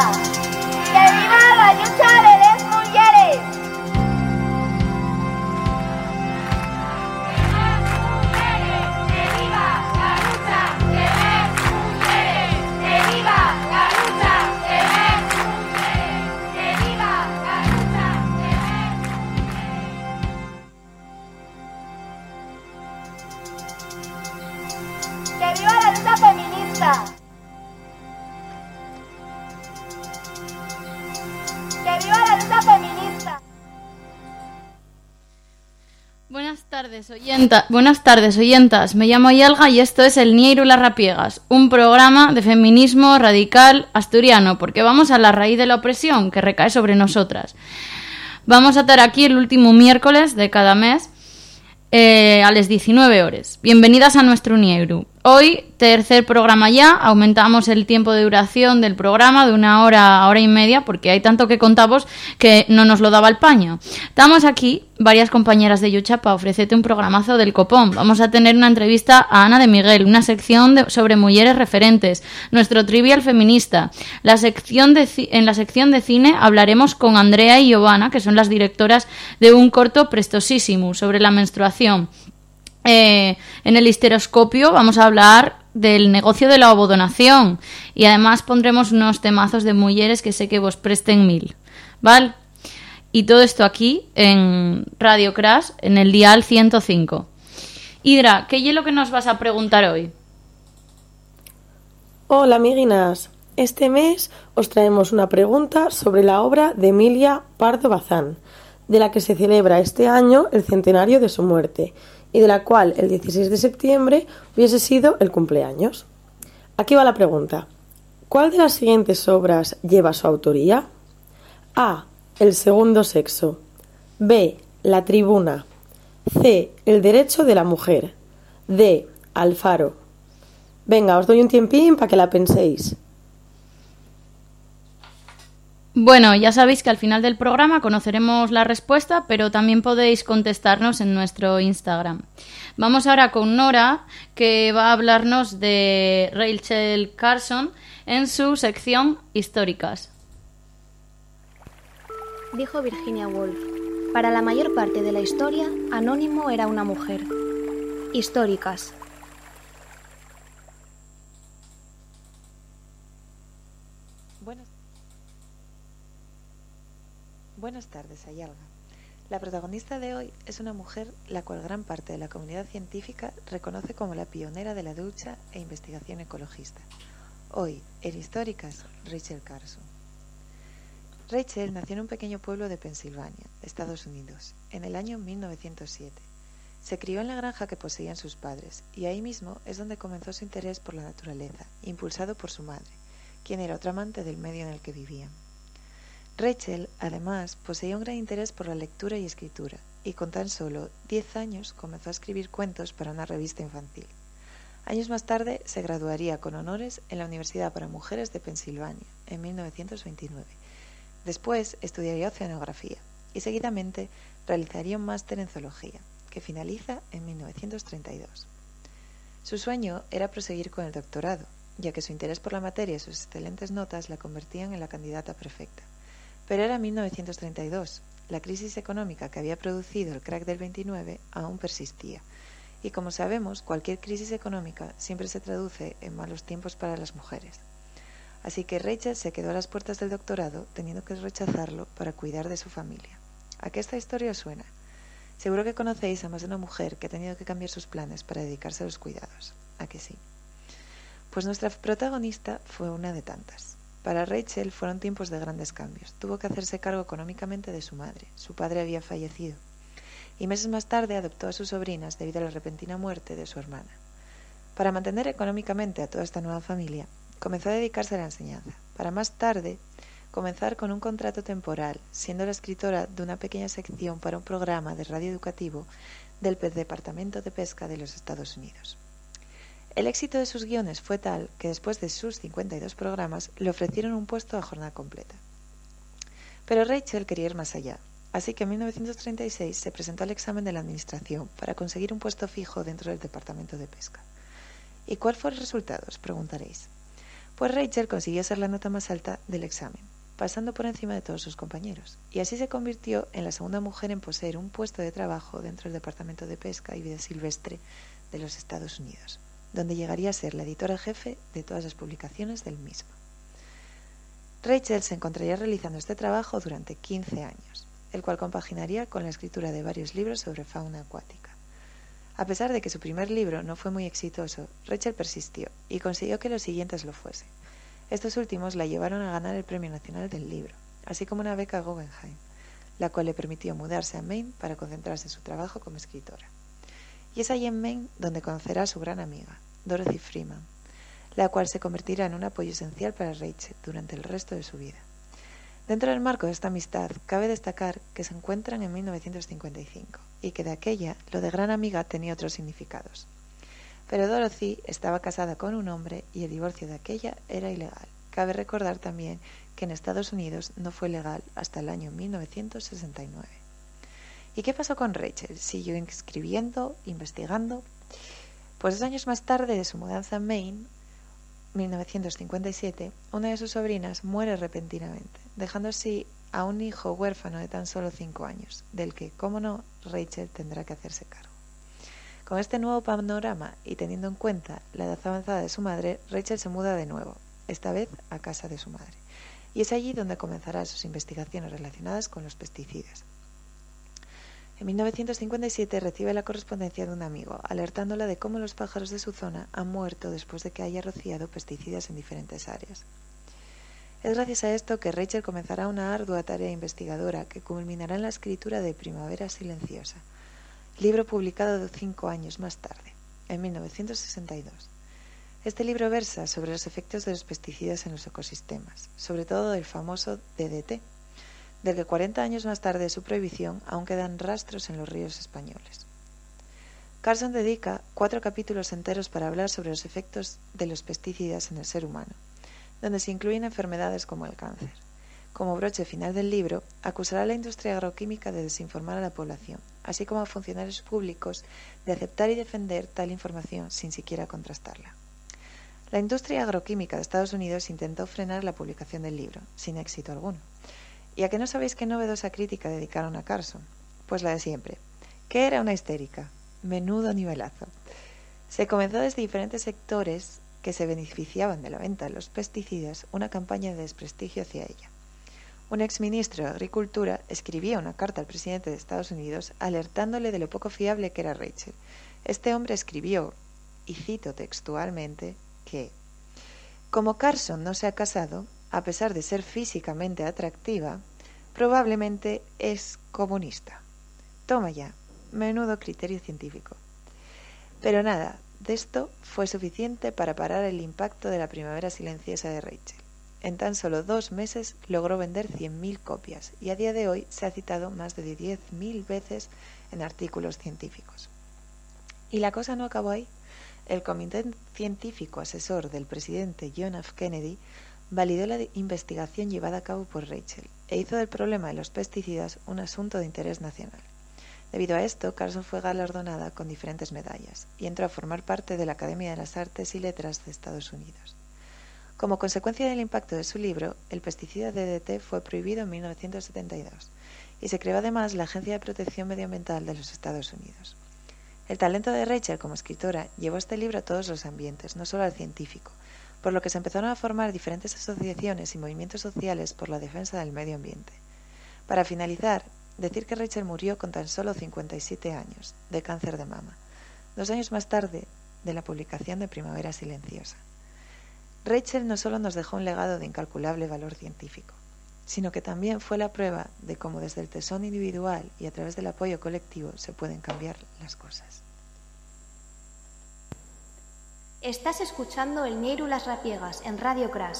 feminista. Buenas tardes, oyentas. Me llamo Yalga y esto es el Nieiru Las Rapiegas, un programa de feminismo radical asturiano, porque vamos a la raíz de la opresión que recae sobre nosotras. Vamos a estar aquí el último miércoles de cada mes eh, a las 19 horas. Bienvenidas a nuestro Nieiru. Hoy, tercer programa ya, aumentamos el tiempo de duración del programa de una hora a hora y media, porque hay tanto que contamos que no nos lo daba el paño. Estamos aquí, varias compañeras de Yucha, para ofrecerte un programazo del copón. Vamos a tener una entrevista a Ana de Miguel, una sección sobre mujeres referentes, nuestro trivial feminista. La sección en la sección de cine hablaremos con Andrea y Giovanna, que son las directoras de un corto prestosísimo sobre la menstruación. Eh, en el histeroscopio vamos a hablar del negocio de la ovodonación y además pondremos unos temazos de mujeres que sé que vos presten mil, ¿vale? Y todo esto aquí en Radio Crash, en el dial 105. Hidra, ¿qué es lo que nos vas a preguntar hoy? Hola amiguinas, este mes os traemos una pregunta sobre la obra de Emilia Pardo Bazán, de la que se celebra este año el centenario de su muerte y de la cual el 16 de septiembre hubiese sido el cumpleaños. Aquí va la pregunta. ¿Cuál de las siguientes obras lleva su autoría? A. El segundo sexo. B. La tribuna. C. El derecho de la mujer. D. Alfaro. Venga, os doy un tiempín para que la penséis. Bueno, ya sabéis que al final del programa conoceremos la respuesta, pero también podéis contestarnos en nuestro Instagram. Vamos ahora con Nora, que va a hablarnos de Rachel Carson en su sección Históricas. Dijo Virginia Woolf, para la mayor parte de la historia, Anónimo era una mujer. Históricas. Buenas, Buenas tardes, Ayalga. La protagonista de hoy es una mujer la cual gran parte de la comunidad científica reconoce como la pionera de la ducha e investigación ecologista. Hoy, en Históricas, Rachel Carson. Rachel nació en un pequeño pueblo de Pensilvania, Estados Unidos, en el año 1907. Se crió en la granja que poseían sus padres y ahí mismo es donde comenzó su interés por la naturaleza, impulsado por su madre, quien era otra amante del medio en el que vivían. Rachel, además, poseía un gran interés por la lectura y escritura, y con tan solo 10 años comenzó a escribir cuentos para una revista infantil. Años más tarde se graduaría con honores en la Universidad para Mujeres de Pensilvania, en 1929. Después estudiaría oceanografía y seguidamente realizaría un máster en zoología, que finaliza en 1932. Su sueño era proseguir con el doctorado, ya que su interés por la materia y sus excelentes notas la convertían en la candidata perfecta. Pero era 1932. La crisis económica que había producido el crack del 29 aún persistía. Y como sabemos, cualquier crisis económica siempre se traduce en malos tiempos para las mujeres. Así que Rachel se quedó a las puertas del doctorado teniendo que rechazarlo para cuidar de su familia. ¿A qué esta historia suena? Seguro que conocéis a más de una mujer que ha tenido que cambiar sus planes para dedicarse a los cuidados. ¿A que sí? Pues nuestra protagonista fue una de tantas. Para Rachel fueron tiempos de grandes cambios. Tuvo que hacerse cargo económicamente de su madre. Su padre había fallecido. Y meses más tarde adoptó a sus sobrinas debido a la repentina muerte de su hermana. Para mantener económicamente a toda esta nueva familia, comenzó a dedicarse a la enseñanza, para más tarde comenzar con un contrato temporal, siendo la escritora de una pequeña sección para un programa de radio educativo del Departamento de Pesca de los Estados Unidos. El éxito de sus guiones fue tal que después de sus 52 programas le ofrecieron un puesto a jornada completa. Pero Rachel quería ir más allá, así que en 1936 se presentó al examen de la Administración para conseguir un puesto fijo dentro del Departamento de Pesca. ¿Y cuál fue el resultado? Os preguntaréis. pues Rachel consiguió ser la nota más alta del examen, pasando por encima de todos sus compañeros, y así se convirtió en la segunda mujer en poseer un puesto de trabajo dentro del Departamento de Pesca y Vida Silvestre de los Estados Unidos, donde llegaría a ser la editora jefe de todas las publicaciones del mismo. Rachel se encontraría realizando este trabajo durante 15 años, el cual compaginaría con la escritura de varios libros sobre fauna acuática. A pesar de que su primer libro no fue muy exitoso, Rachel persistió y consiguió que los siguientes lo fuesen. Estos últimos la llevaron a ganar el Premio Nacional del Libro, así como una beca Guggenheim, la cual le permitió mudarse a Maine para concentrarse en su trabajo como escritora. Y es allí en Maine donde conocerá a su gran amiga, Dorothy Freeman, la cual se convertirá en un apoyo esencial para Rachel durante el resto de su vida. Dentro del marco de esta amistad, cabe destacar que se encuentran en 1955 y que de aquella lo de gran amiga tenía otros significados. Pero Dorothy estaba casada con un hombre y el divorcio de aquella era ilegal. Cabe recordar también que en Estados Unidos no fue legal hasta el año 1969. ¿Y qué pasó con Rachel? ¿Siguió escribiendo, investigando? Pues dos años más tarde de su mudanza a Maine, 1957, una de sus sobrinas muere repentinamente, dejando así a un hijo huérfano de tan solo cinco años, del que, como no, Rachel tendrá que hacerse cargo. Con este nuevo panorama y teniendo en cuenta la edad avanzada de su madre, Rachel se muda de nuevo, esta vez a casa de su madre, y es allí donde comenzará sus investigaciones relacionadas con los pesticidas. En 1957 recibe la correspondencia de un amigo, alertándola de cómo los pájaros de su zona han muerto después de que haya rociado pesticidas en diferentes áreas. Es gracias a esto que Rachel comenzará una ardua tarea investigadora que culminará en la escritura de Primavera Silenciosa, libro publicado cinco años más tarde, en 1962. Este libro versa sobre los efectos de los pesticidas en los ecosistemas, sobre todo del famoso DDT, del que 40 años más tarde de su prohibición aún quedan rastros en los ríos españoles. Carson dedica cuatro capítulos enteros para hablar sobre los efectos de los pesticidas en el ser humano, donde se incluyen enfermedades como el cáncer. Como broche final del libro, acusará a la industria agroquímica de desinformar a la población, así como a funcionarios públicos de aceptar y defender tal información sin siquiera contrastarla. La industria agroquímica de Estados Unidos intentó frenar la publicación del libro, sin éxito alguno. ¿Y a que no sabéis qué novedosa crítica dedicaron a Carson? Pues la de siempre. ¿Qué era una histérica? Menudo nivelazo. Se comenzó desde diferentes sectores que se beneficiaban de la venta de los pesticidas una campaña de desprestigio hacia ella. Un exministro de Agricultura escribía una carta al presidente de Estados Unidos alertándole de lo poco fiable que era Rachel. Este hombre escribió, y cito textualmente, que como Carson no se ha casado, a pesar de ser físicamente atractiva, probablemente es comunista. Toma ya, menudo criterio científico. Pero nada, de esto fue suficiente para parar el impacto de la primavera silenciosa de Rachel. En tan solo dos meses logró vender 100.000 copias y a día de hoy se ha citado más de 10.000 veces en artículos científicos. Y la cosa no acabó ahí. El Comité Científico Asesor del presidente John F. Kennedy validó la investigación llevada a cabo por Rachel e hizo del problema de los pesticidas un asunto de interés nacional. Debido a esto, Carson fue galardonada con diferentes medallas y entró a formar parte de la Academia de las Artes y Letras de Estados Unidos. Como consecuencia del impacto de su libro, el pesticida DDT fue prohibido en 1972 y se creó además la Agencia de Protección Medioambiental de los Estados Unidos. El talento de Rachel como escritora llevó este libro a todos los ambientes, no solo al científico, por lo que se empezaron a formar diferentes asociaciones y movimientos sociales por la defensa del medio ambiente. Para finalizar, decir que Rachel murió con tan solo 57 años, de cáncer de mama, dos años más tarde de la publicación de Primavera Silenciosa. Rachel no solo nos dejó un legado de incalculable valor científico, sino que también fue la prueba de cómo desde el tesón individual y a través del apoyo colectivo se pueden cambiar las cosas. Estás escuchando el Ñeiru Las Rapiegas en Radio Crash.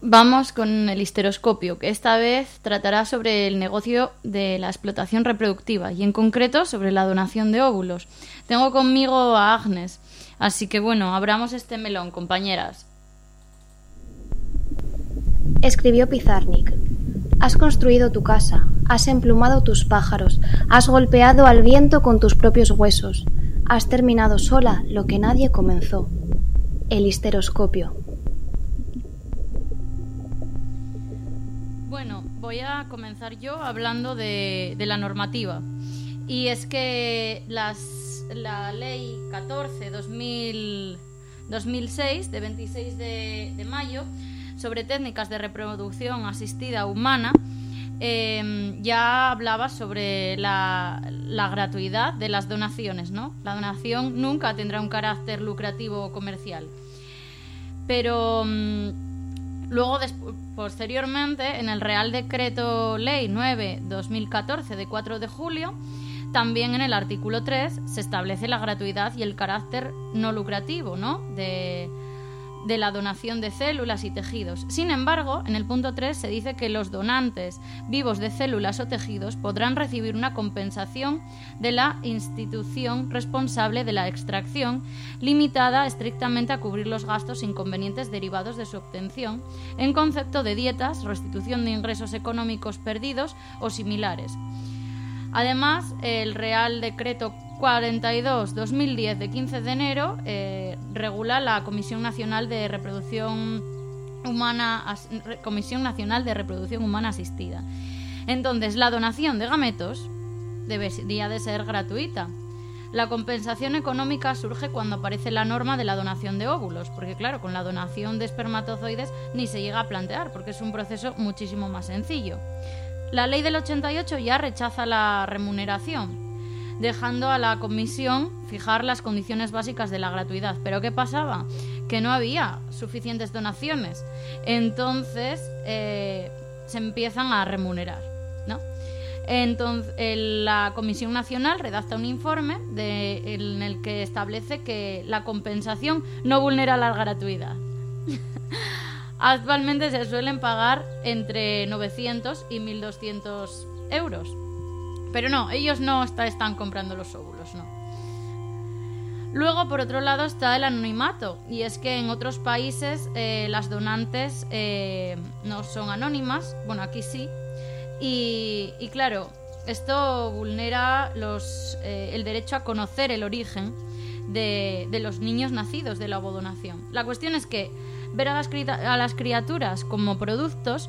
Vamos con el histeroscopio, que esta vez tratará sobre el negocio de la explotación reproductiva y en concreto sobre la donación de óvulos. Tengo conmigo a Agnes, así que bueno, abramos este melón, compañeras. Escribió Pizarnik. Has construido tu casa, has emplumado tus pájaros, has golpeado al viento con tus propios huesos, has terminado sola lo que nadie comenzó. El histeroscopio. Bueno, voy a comenzar yo hablando de, la normativa. Y es que las, la ley 14-2006, de 26 de, de mayo, sobre técnicas de reproducción asistida humana, eh, ya hablaba sobre la, la, gratuidad de las donaciones, ¿no? La donación nunca tendrá un carácter lucrativo o comercial. Pero mm, luego, posteriormente, en el Real Decreto Ley 9-2014 de 4 de julio, también en el artículo 3 se establece la gratuidad y el carácter no lucrativo, ¿no? De la donación de células y tejidos. Sin embargo, en el punto 3 se dice que los donantes vivos de células o tejidos podrán recibir una compensación de la institución responsable de la extracción, limitada estrictamente a cubrir los gastos inconvenientes derivados de su obtención, en concepto de dietas, restitución de ingresos económicos perdidos o similares. Además, el Real Decreto 42-2010 de 15 de enero eh, regula la Comisión Nacional de Reproducción Humana Comisión Nacional de Reproducción Humana Asistida. Entonces, la donación de gametos debería de ser gratuita. La compensación económica surge cuando aparece la norma de la donación de óvulos, porque claro, con la donación de espermatozoides ni se llega a plantear, porque es un proceso muchísimo más sencillo. La ley del 88 ya rechaza la remuneración, dejando a la comisión fijar las condiciones básicas de la gratuidad. ¿Pero qué pasaba? Que no había suficientes donaciones. Entonces eh, se empiezan a remunerar. ¿no? Entonces, la Comisión Nacional redacta un informe en el que establece que la compensación no vulnera la gratuidad. Actualmente se suelen pagar entre 900 y 1200 euros. Pero no, ellos no están comprando los óvulos, no. Luego, por otro lado, está el anonimato, y es que en otros países eh, las donantes eh, no son anónimas, bueno, aquí sí, y, claro, esto vulnera eh, el derecho a conocer el origen de, los niños nacidos de la ovodonación. La cuestión es que ver a las, criaturas como productos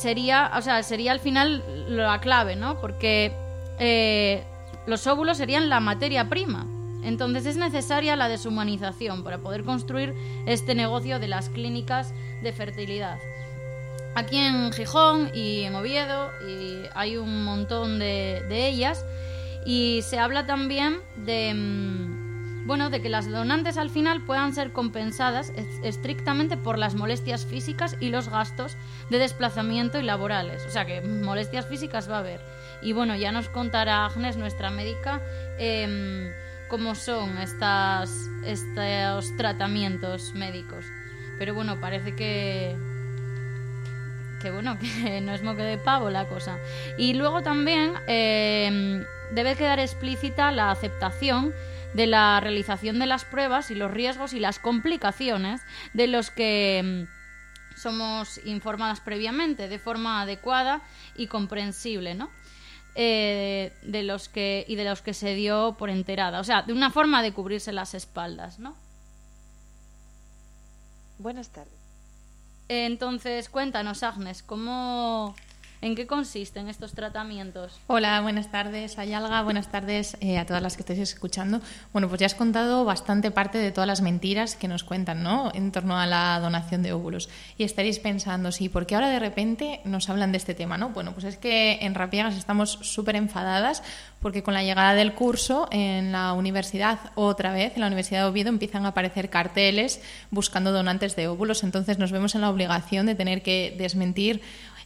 sería, o sea, sería al final la clave, ¿no? Porque eh, los óvulos serían la materia prima. Entonces es necesaria la deshumanización para poder construir este negocio de las clínicas de fertilidad. Aquí en Gijón y en Oviedo y hay un montón de, de ellas y se habla también de... Bueno, de que las donantes al final puedan ser compensadas estrictamente por las molestias físicas y los gastos de desplazamiento y laborales. O sea que molestias físicas va a haber. Y bueno, ya nos contará Agnes, nuestra médica, eh, cómo son estas, estos tratamientos médicos. Pero bueno, parece que, que bueno, que no es moque de pavo la cosa. Y luego también eh, debe quedar explícita la aceptación de la realización de las pruebas y los riesgos y las complicaciones de los que mm, somos informadas previamente de forma adecuada y comprensible, ¿no? Eh, de los que y de los que se dio por enterada, o sea, de una forma de cubrirse las espaldas, ¿no? Buenas tardes. Entonces, cuéntanos, Agnes, ¿cómo, ¿En qué consisten estos tratamientos? Hola, buenas tardes, Ayalga. Buenas tardes eh, a todas las que estáis escuchando. Bueno, pues ya has contado bastante parte de todas las mentiras que nos cuentan, ¿no? En torno a la donación de óvulos. Y estaréis pensando, sí, ¿por qué ahora de repente nos hablan de este tema, no? Bueno, pues es que en Rapiegas estamos súper enfadadas porque con la llegada del curso en la universidad, otra vez, en la Universidad de Oviedo, empiezan a aparecer carteles buscando donantes de óvulos. Entonces nos vemos en la obligación de tener que desmentir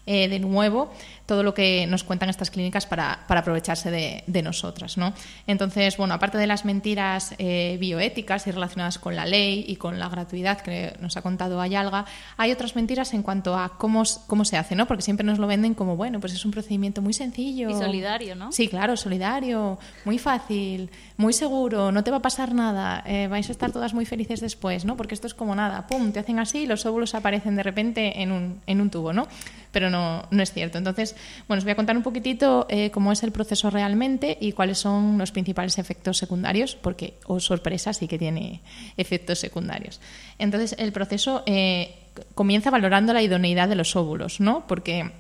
eh, de nuevo todo lo que nos cuentan estas clínicas para, para aprovecharse de, de, nosotras. ¿no? Entonces, bueno, aparte de las mentiras eh, bioéticas y relacionadas con la ley y con la gratuidad que nos ha contado Ayalga, hay otras mentiras en cuanto a cómo, cómo se hace, ¿no? porque siempre nos lo venden como, bueno, pues es un procedimiento muy sencillo. Y solidario, ¿no? Sí, claro, solidario, muy fácil, muy seguro, no te va a pasar nada, eh, vais a estar todas muy felices después, ¿no? porque esto es como nada, pum, te hacen así y los óvulos aparecen de repente en un, en un tubo, ¿no? pero no, no es cierto. Entonces, bueno, os voy a contar un poquitito eh, cómo es el proceso realmente y cuáles son los principales efectos secundarios, porque, oh sorpresa, sí que tiene efectos secundarios. Entonces, el proceso eh, comienza valorando la idoneidad de los óvulos, ¿no? Porque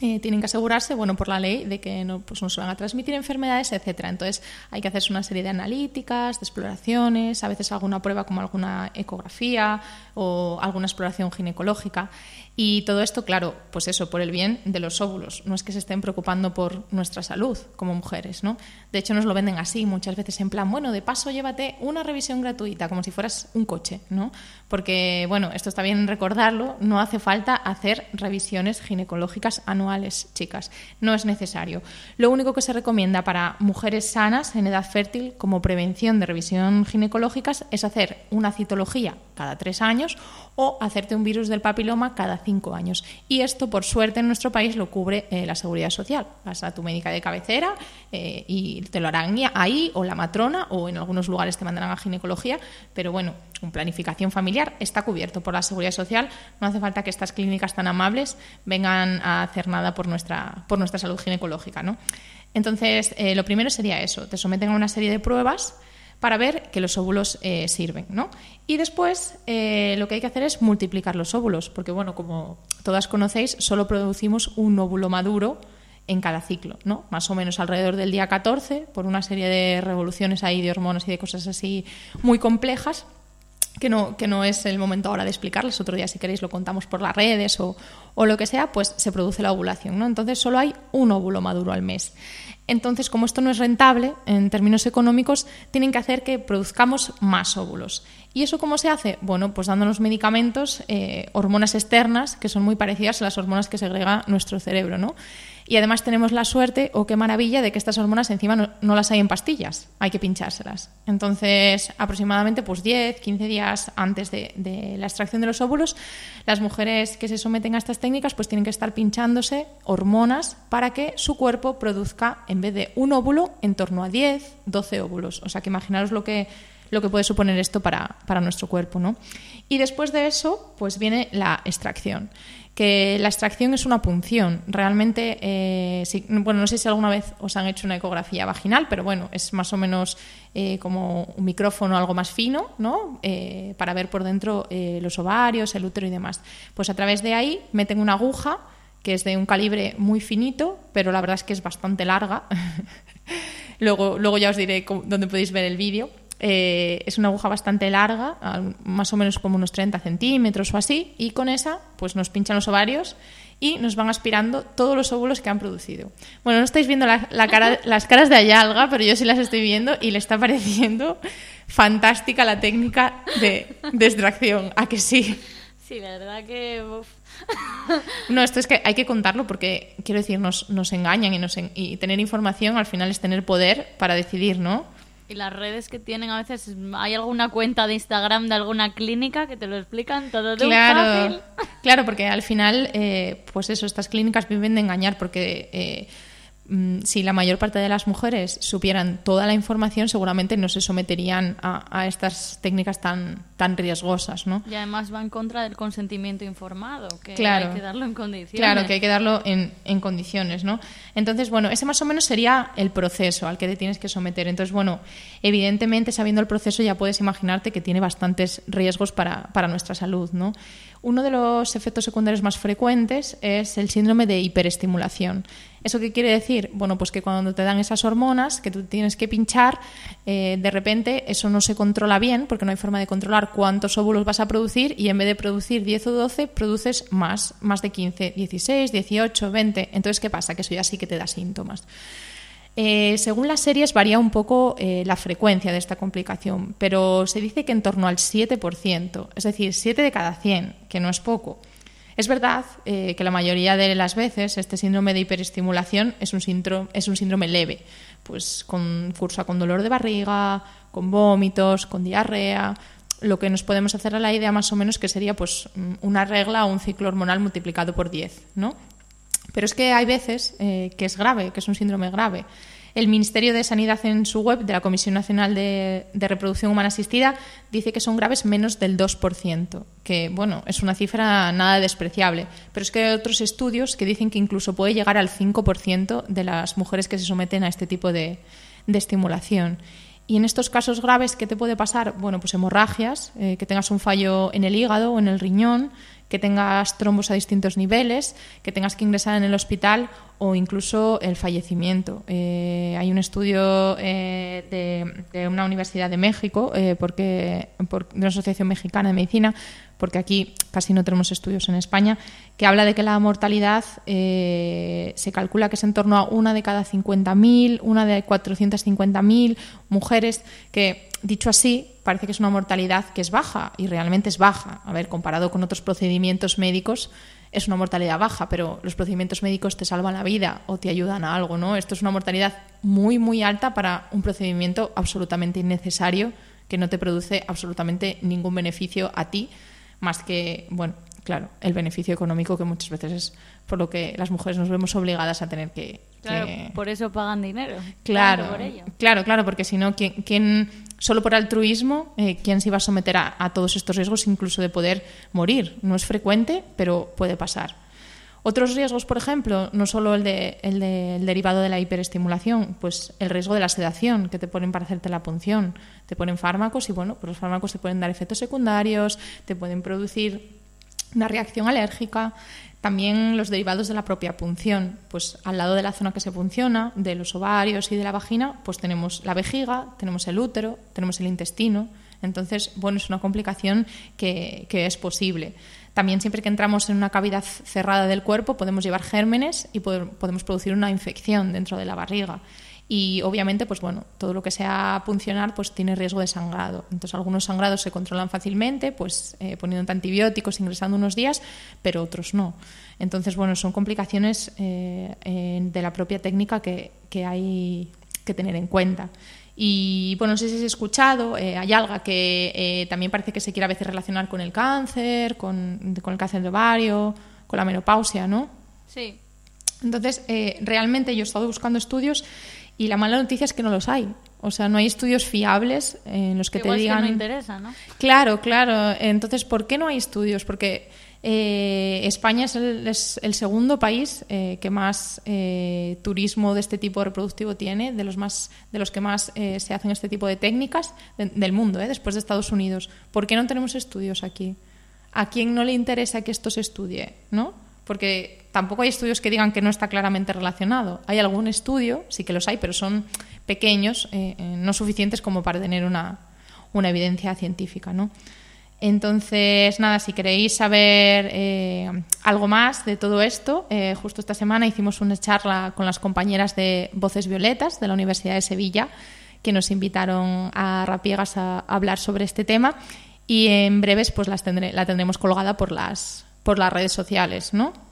eh, tienen que asegurarse, bueno, por la ley, de que no, pues no se van a transmitir enfermedades, etcétera. Entonces hay que hacerse una serie de analíticas, de exploraciones, a veces alguna prueba como alguna ecografía o alguna exploración ginecológica. Y todo esto, claro, pues eso, por el bien de los óvulos. No es que se estén preocupando por nuestra salud como mujeres, ¿no? De hecho, nos lo venden así muchas veces en plan, bueno, de paso llévate una revisión gratuita, como si fueras un coche, ¿no? Porque, bueno, esto está bien recordarlo, no hace falta hacer revisiones ginecológicas anuales, chicas. No es necesario. Lo único que se recomienda para mujeres sanas en edad fértil como prevención de revisión ginecológica es hacer una citología cada tres años o hacerte un virus del papiloma cada cinco años. Y esto, por suerte, en nuestro país lo cubre eh, la Seguridad Social. Vas a tu médica de cabecera eh, y te lo harán ahí, o la matrona, o en algunos lugares te mandarán a ginecología, pero bueno, con planificación familiar está cubierto por la Seguridad Social. No hace falta que estas clínicas tan amables vengan a hacer nada por nuestra, por nuestra salud ginecológica. ¿no? Entonces, eh, lo primero sería eso, te someten a una serie de pruebas para ver que los óvulos eh, sirven, ¿no? Y después eh, lo que hay que hacer es multiplicar los óvulos, porque bueno, como todas conocéis, solo producimos un óvulo maduro en cada ciclo, ¿no? Más o menos alrededor del día 14, por una serie de revoluciones ahí de hormonas y de cosas así muy complejas, que no, que no es el momento ahora de explicarles, otro día si queréis lo contamos por las redes o, o lo que sea, pues se produce la ovulación, ¿no? Entonces solo hay un óvulo maduro al mes. Entonces, como esto no es rentable en términos económicos, tienen que hacer que produzcamos más óvulos. ¿Y eso cómo se hace? Bueno, pues dándonos medicamentos, eh, hormonas externas, que son muy parecidas a las hormonas que segrega nuestro cerebro, ¿no? Y además tenemos la suerte, o qué maravilla, de que estas hormonas encima no, las hay en pastillas, hay que pinchárselas. Entonces, aproximadamente pues 10, 15 días antes de, de, la extracción de los óvulos, las mujeres que se someten a estas técnicas pues tienen que estar pinchándose hormonas para que su cuerpo produzca, en vez de un óvulo, en torno a 10, 12 óvulos. O sea que imaginaros lo que lo que puede suponer esto para, para, nuestro cuerpo. ¿no? Y después de eso, pues viene la extracción que la extracción es una punción. Realmente, eh, bueno, no sé si alguna vez os han hecho una ecografía vaginal, pero bueno, es más o menos eh, como un micrófono algo más fino, ¿no? Eh, para ver por dentro los ovarios, el útero y demás. Pues a través de ahí meten una aguja que es de un calibre muy finito, pero la verdad es que es bastante larga. luego, luego ya os diré dónde podéis ver el vídeo eh, es una aguja bastante larga, más o menos como unos 30 centímetros o así, y con esa pues nos pinchan los ovarios y nos van aspirando todos los óvulos que han producido. Bueno, no estáis viendo la, cara, las caras de Ayalga, pero yo sí las estoy viendo y le está pareciendo fantástica la técnica de, extracción. ¿A que sí? Sí, la verdad que... No, esto es que hay que contarlo porque, quiero decir, nos, nos engañan y, nos y tener información al final es tener poder para decidir, ¿no? Y las redes que tienen a veces, ¿hay alguna cuenta de Instagram de alguna clínica que te lo explican todo de claro, un fácil? Claro, porque al final, eh, pues eso, estas clínicas viven de engañar porque... Eh, si la mayor parte de las mujeres supieran toda la información, seguramente no se someterían a, estas técnicas tan, tan riesgosas, ¿no? Y además va en contra del consentimiento informado, que claro, hay que darlo en condiciones. Claro, que hay que darlo en, en, condiciones, ¿no? Entonces, bueno, ese más o menos sería el proceso al que te tienes que someter. Entonces, bueno, evidentemente, sabiendo el proceso, ya puedes imaginarte que tiene bastantes riesgos para, para nuestra salud, ¿no? Uno de los efectos secundarios más frecuentes es el síndrome de hiperestimulación. ¿Eso qué quiere decir? Bueno, pues que cuando te dan esas hormonas que tú tienes que pinchar, eh, de repente eso no se controla bien porque no hay forma de controlar cuántos óvulos vas a producir y en vez de producir 10 o 12, produces más, más de 15, 16, 18, 20. Entonces, ¿qué pasa? Que eso ya sí que te da síntomas. Eh, según las series varía un poco eh, la frecuencia de esta complicación, pero se dice que en torno al 7%, es decir, 7 de cada 100, que no es poco. Es verdad eh, que la mayoría de las veces este síndrome de hiperestimulación es un síndrome, es un síndrome leve, pues con, cursa con dolor de barriga, con vómitos, con diarrea, lo que nos podemos hacer a la idea más o menos que sería pues una regla o un ciclo hormonal multiplicado por 10, ¿no? Pero es que hay veces eh, que es grave, que es un síndrome grave. El Ministerio de Sanidad en su web de la Comisión Nacional de, Reproducción Humana Asistida dice que son graves menos del 2%, que bueno, es una cifra nada despreciable, pero es que hay otros estudios que dicen que incluso puede llegar al 5% de las mujeres que se someten a este tipo de, estimulación. Y en estos casos graves, ¿qué te puede pasar? Bueno, pues hemorragias, eh, que tengas un fallo en el hígado o en el riñón, que tengas trombos a distintos niveles, que tengas que ingresar en el hospital o incluso el fallecimiento. Eh, hay un estudio eh, de, una universidad de México, eh, porque, de una asociación mexicana de medicina, porque aquí casi no tenemos estudios en España, que habla de que la mortalidad se calcula que es en torno a una de cada 50.000, una de 450.000 mujeres que, dicho así, parece que es una mortalidad que es baja y realmente es baja. A ver, comparado con otros procedimientos médicos, es una mortalidad baja, pero los procedimientos médicos te salvan la vida o te ayudan a algo, ¿no? Esto es una mortalidad muy, muy alta para un procedimiento absolutamente innecesario que no te produce absolutamente ningún beneficio a ti, más que, bueno, claro, el beneficio económico que muchas veces es por lo que las mujeres nos vemos obligadas a tener que... Claro, por eso pagan dinero. Claro, claro, claro, porque si no, ¿quién, solo por altruismo, eh, ¿quién se iba a someter a, todos estos riesgos, incluso de poder morir? No es frecuente, pero puede pasar. Otros riesgos, por ejemplo, no solo el, de, el, derivado de la hiperestimulación, pues el riesgo de la sedación, que te ponen para hacerte la punción. Te ponen fármacos y, bueno, pues los fármacos te pueden dar efectos secundarios, te pueden producir una reacción alérgica, también los derivados de la propia punción, pues al lado de la zona que se punciona, de los ovarios y de la vagina, pues tenemos la vejiga, tenemos el útero, tenemos el intestino. Entonces, bueno, es una complicación que, que es posible. También siempre que entramos en una cavidad cerrada del cuerpo podemos llevar gérmenes y podemos producir una infección dentro de la barriga y obviamente pues bueno todo lo que sea puncionar pues tiene riesgo de sangrado entonces algunos sangrados se controlan fácilmente pues eh, poniendo antibióticos ingresando unos días pero otros no entonces bueno son complicaciones eh, de la propia técnica que, que, hay que tener en cuenta y bueno, no sé si has escuchado, eh, hay algo que también parece que se quiere a veces relacionar con el cáncer, con, con, el cáncer de ovario, con la menopausia, ¿no? Sí. Entonces, realmente yo he estado buscando estudios y la mala noticia es que no los hay. O sea, no hay estudios fiables en los que te digan. Que no interesa, ¿no? Claro, claro. Entonces, ¿por qué no hay estudios? Porque eh, España es el, segundo país eh, que más eh, turismo de este tipo reproductivo tiene, de los más, de los que más se hacen este tipo de técnicas del mundo, después de Estados Unidos. ¿Por qué no tenemos estudios aquí? ¿A quién no le interesa que esto se estudie, no? Porque tampoco hay estudios que digan que no está claramente relacionado. Hay algún estudio, sí que los hay, pero son pequeños, eh, eh, no suficientes como para tener una, evidencia científica. ¿no? Entonces, nada, si queréis saber eh, algo más de todo esto, justo esta semana hicimos una charla con las compañeras de Voces Violetas de la Universidad de Sevilla, que nos invitaron a Rapiegas a, hablar sobre este tema y en breves pues las la tendremos colgada por las, por las redes sociales, ¿no?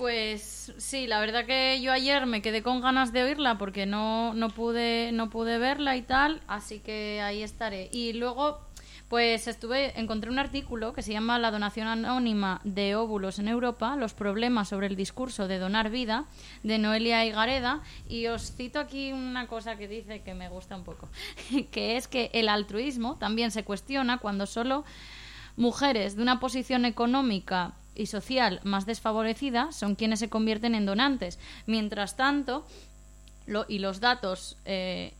Pues sí, la verdad que yo ayer me quedé con ganas de oírla porque no, no, pude, no pude verla y tal, así que ahí estaré. Y luego, pues estuve, encontré un artículo que se llama La donación anónima de óvulos en Europa, los problemas sobre el discurso de donar vida, de Noelia Igareda, y os cito aquí una cosa que dice que me gusta un poco, que es que el altruismo también se cuestiona cuando solo mujeres de una posición económica y social más desfavorecida son quienes se convierten en donantes. Mientras tanto, y los datos eh,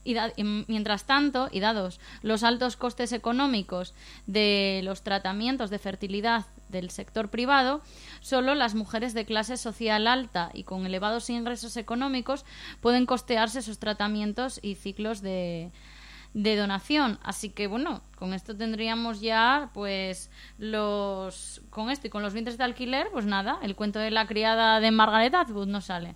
mientras tanto y dados los altos costes económicos de los tratamientos de fertilidad del sector privado solo las mujeres de clase social alta y con elevados ingresos económicos pueden costearse esos tratamientos y ciclos de, de donación. Así que bueno, con esto tendríamos ya pues los con esto y con los vientres de alquiler, pues nada, el cuento de la criada de Margaret Atwood no sale.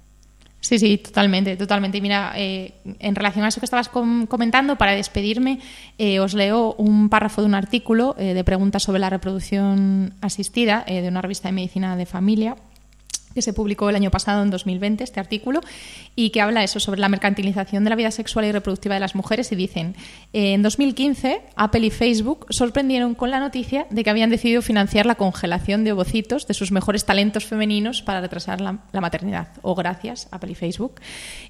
Sí, sí, totalmente, totalmente. Y mira, eh, en relación a eso que estabas comentando, para despedirme, eh, os leo un párrafo de un artículo eh, de preguntas sobre la reproducción asistida de una revista de medicina de familia que se publicó el año pasado, en 2020, este artículo, y que habla eso sobre la mercantilización de la vida sexual y reproductiva de las mujeres. Y dicen, en 2015, Apple y Facebook sorprendieron con la noticia de que habían decidido financiar la congelación de ovocitos de sus mejores talentos femeninos para retrasar la, la maternidad. O gracias, Apple y Facebook.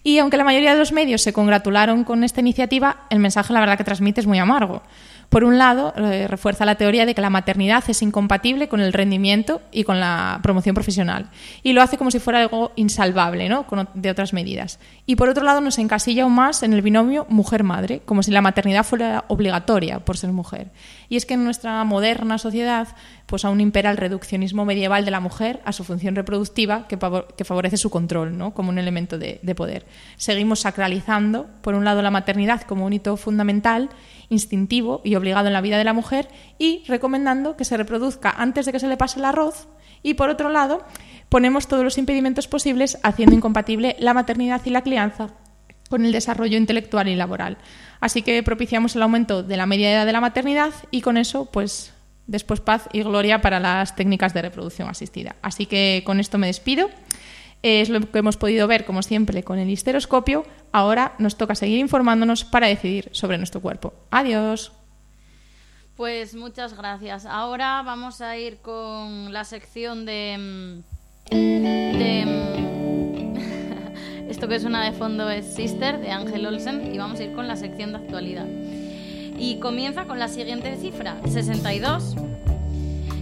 Y aunque la mayoría de los medios se congratularon con esta iniciativa, el mensaje, la verdad, que transmite es muy amargo. Por un lado, eh, refuerza la teoría de que la maternidad es incompatible con el rendimiento y con la promoción profesional. Y lo hace como si fuera algo insalvable, ¿no? Con, de otras medidas. Y por otro lado, nos encasilla aún más en el binomio mujer-madre, como si la maternidad fuera obligatoria por ser mujer. Y es que en nuestra moderna sociedad, pues aún impera el reduccionismo medieval de la mujer a su función reproductiva que, favorece su control. Como un elemento de, de poder. Seguimos sacralizando, por un lado, la maternidad como un hito fundamental instintivo y obligado en la vida de la mujer y recomendando que se reproduzca antes de que se le pase el arroz y por otro lado ponemos todos los impedimentos posibles haciendo incompatible la maternidad y la crianza con el desarrollo intelectual y laboral. Así que propiciamos el aumento de la media edad de la maternidad y con eso pues después paz y gloria para las técnicas de reproducción asistida. Así que con esto me despido es lo que hemos podido ver, como siempre, con el histeroscopio. Ahora nos toca seguir informándonos para decidir sobre nuestro cuerpo. Adiós. Pues muchas gracias. Ahora vamos a ir con la sección de... de esto que suena de fondo es Sister de Ángel Olsen y vamos a ir con la sección de actualidad. Y comienza con la siguiente cifra, 62.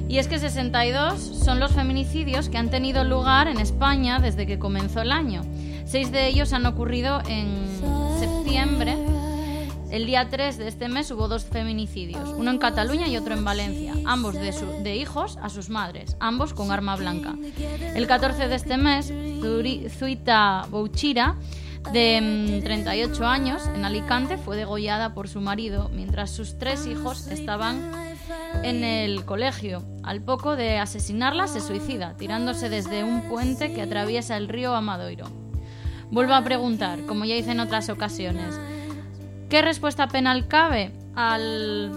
Y es que 62 son los feminicidios que han tenido lugar en España desde que comenzó el año. Seis de ellos han ocurrido en septiembre. El día 3 de este mes hubo dos feminicidios, uno en Cataluña y otro en Valencia, ambos de, hijos a sus madres, ambos con arma blanca. El 14 de este mes, Zuita Bouchira de 38 mm, años, en Alicante, fue degollada por su marido mientras sus tres hijos estaban en el colegio. Al poco de asesinarla se suicida, tirándose desde un puente que atraviesa el río Amadoiro. Vuelvo a preguntar, como ya hice en otras ocasiones, ¿qué respuesta penal cabe al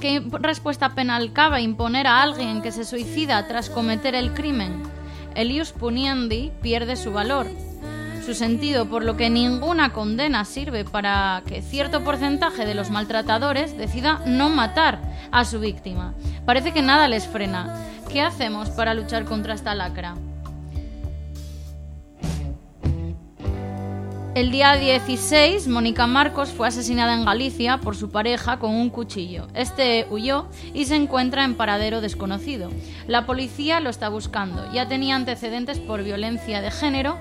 ¿Qué respuesta penal cabe imponer a alguien que se suicida tras cometer el crimen? Elius Puniendi pierde su valor su sentido, por lo que ninguna condena sirve para que cierto porcentaje de los maltratadores decida no matar a su víctima. Parece que nada les frena. ¿Qué hacemos para luchar contra esta lacra? El día 16, Mónica Marcos fue asesinada en Galicia por su pareja con un cuchillo. Este huyó y se encuentra en paradero desconocido. La policía lo está buscando. Ya tenía antecedentes por violencia de género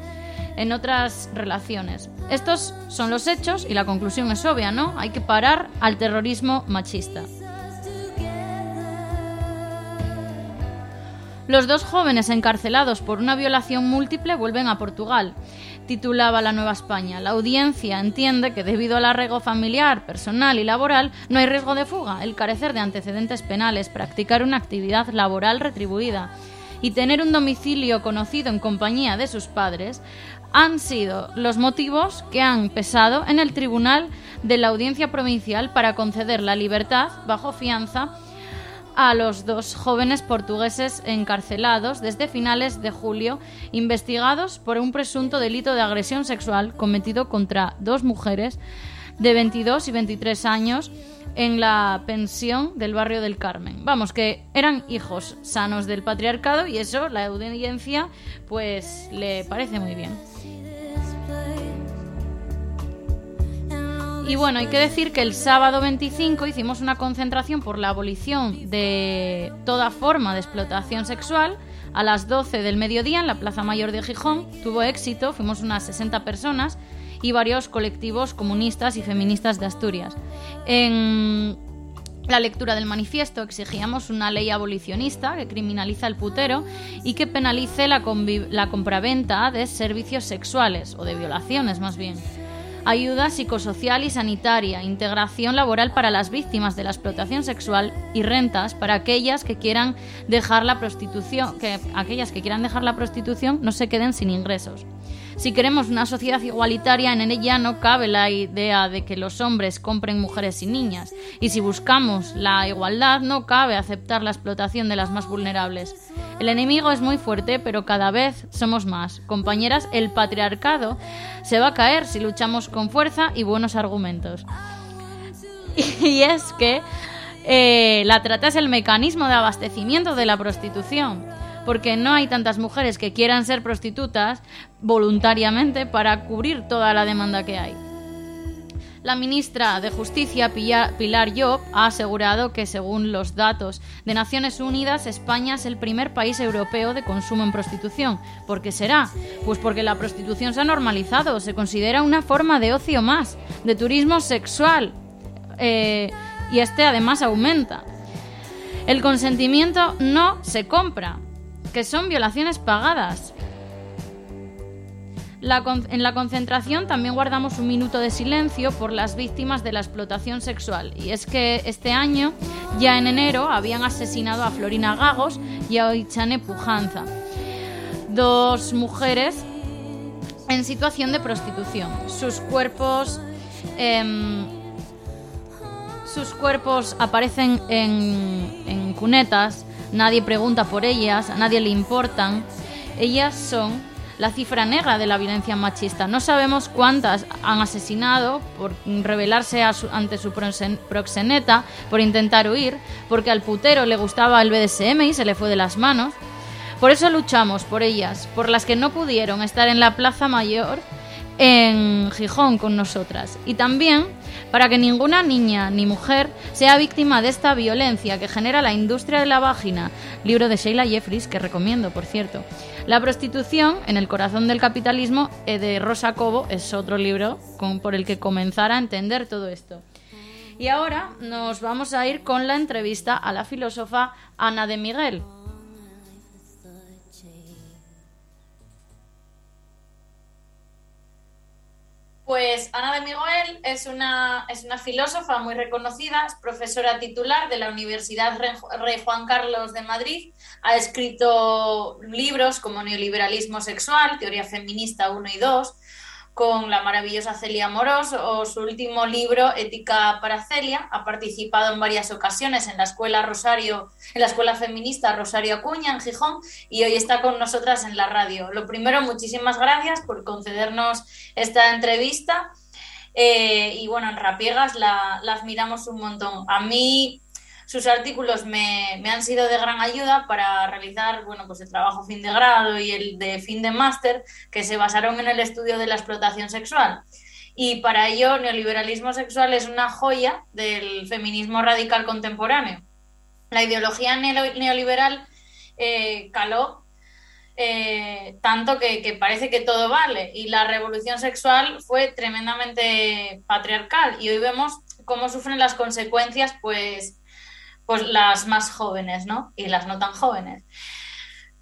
en otras relaciones. Estos son los hechos y la conclusión es obvia, ¿no? Hay que parar al terrorismo machista. Los dos jóvenes encarcelados por una violación múltiple vuelven a Portugal, titulaba la Nueva España. La audiencia entiende que debido al arraigo familiar, personal y laboral no hay riesgo de fuga, el carecer de antecedentes penales, practicar una actividad laboral retribuida y tener un domicilio conocido en compañía de sus padres han sido los motivos que han pesado en el Tribunal de la Audiencia Provincial para conceder la libertad bajo fianza a los dos jóvenes portugueses encarcelados desde finales de julio, investigados por un presunto delito de agresión sexual cometido contra dos mujeres de 22 y 23 años en la pensión del barrio del Carmen. Vamos, que eran hijos sanos del patriarcado y eso la audiencia pues le parece muy bien. Y bueno, hay que decir que el sábado 25 hicimos una concentración por la abolición de toda forma de explotación sexual a las 12 del mediodía en la Plaza Mayor de Gijón. Tuvo éxito, fuimos unas 60 personas y varios colectivos comunistas y feministas de Asturias. En la lectura del manifiesto exigíamos una ley abolicionista que criminaliza el putero y que penalice la, la compraventa de servicios sexuales o de violaciones más bien. Ayuda psicosocial y sanitaria, integración laboral para las víctimas de la explotación sexual y rentas para aquellas que quieran dejar la prostitución, que aquellas que quieran dejar la prostitución no se queden sin ingresos. Si queremos una sociedad igualitaria, en ella no cabe la idea de que los hombres compren mujeres y niñas. Y si buscamos la igualdad, no cabe aceptar la explotación de las más vulnerables. El enemigo es muy fuerte, pero cada vez somos más. Compañeras, el patriarcado se va a caer si luchamos con fuerza y buenos argumentos. Y es que eh, la trata es el mecanismo de abastecimiento de la prostitución porque no hay tantas mujeres que quieran ser prostitutas voluntariamente para cubrir toda la demanda que hay. La ministra de Justicia, Pilar Job, ha asegurado que, según los datos de Naciones Unidas, España es el primer país europeo de consumo en prostitución. ¿Por qué será? Pues porque la prostitución se ha normalizado, se considera una forma de ocio más, de turismo sexual, eh, y este además aumenta. El consentimiento no se compra, que son violaciones pagadas. En la concentración también guardamos un minuto de silencio por las víctimas de la explotación sexual. Y es que este año, ya en enero, habían asesinado a Florina Gagos y a Oichane Pujanza, dos mujeres en situación de prostitución. Sus cuerpos. Em, sus cuerpos aparecen en, en cunetas nadie pregunta por ellas, a nadie le importan. Ellas son la cifra negra de la violencia machista. No sabemos cuántas han asesinado por rebelarse ante su proxeneta, por intentar huir, porque al putero le gustaba el BDSM y se le fue de las manos. Por eso luchamos por ellas, por las que no pudieron estar en la Plaza Mayor en Gijón con nosotras. Y también para que ninguna niña ni mujer sea víctima de esta violencia que genera la industria de la vagina. Libro de Sheila Jeffries, que recomiendo, por cierto. La prostitución en el corazón del capitalismo eh, de Rosa Cobo es otro libro por el que comenzar a entender todo esto. Y ahora nos vamos a ir con la entrevista a la filósofa Ana de Miguel. Pues Ana de Miguel es una, es una filósofa muy reconocida, es profesora titular de la Universidad Rey Juan Carlos de Madrid, ha escrito libros como Neoliberalismo Sexual, Teoría Feminista 1 y 2, con la maravillosa Celia Moros o su último libro Ética para Celia. Ha participado en varias ocasiones en la escuela Rosario, en la escuela feminista Rosario Acuña en Gijón y hoy está con nosotras en la radio. Lo primero, muchísimas gracias por concedernos esta entrevista. Eh, y bueno, en Rapiegas la, las miramos un montón. A mí sus artículos me, han sido de gran ayuda para realizar bueno, pues el trabajo fin de grado y el de fin de máster que se basaron en el estudio de la explotación sexual. Y para ello, neoliberalismo sexual es una joya del feminismo radical contemporáneo. La ideología neoliberal eh, caló eh, tanto que, que, parece que todo vale. Y la revolución sexual fue tremendamente patriarcal. Y hoy vemos cómo sufren las consecuencias, pues, pues las más jóvenes, ¿no? Y las no tan jóvenes.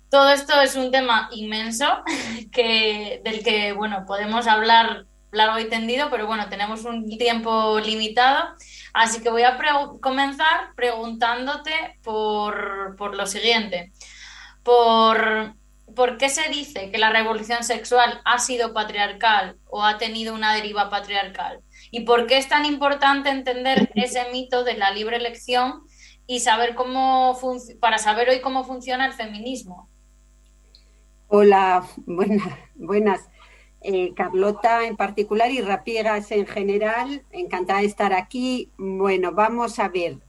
Todo esto es un tema inmenso que, del que, bueno, podemos hablar largo y tendido, pero bueno, tenemos un tiempo limitado. Así que voy a comenzar preguntándote por, por lo siguiente. Por, ¿Por qué se dice que la revolución sexual ha sido patriarcal o ha tenido una deriva patriarcal? ¿Y por qué es tan importante entender ese mito de la libre elección y saber cómo para saber hoy cómo funciona el feminismo. Hola, buenas, buenas. Eh, Carlota en particular y Rapiegas en general, encantada de estar aquí. Bueno, vamos a ver,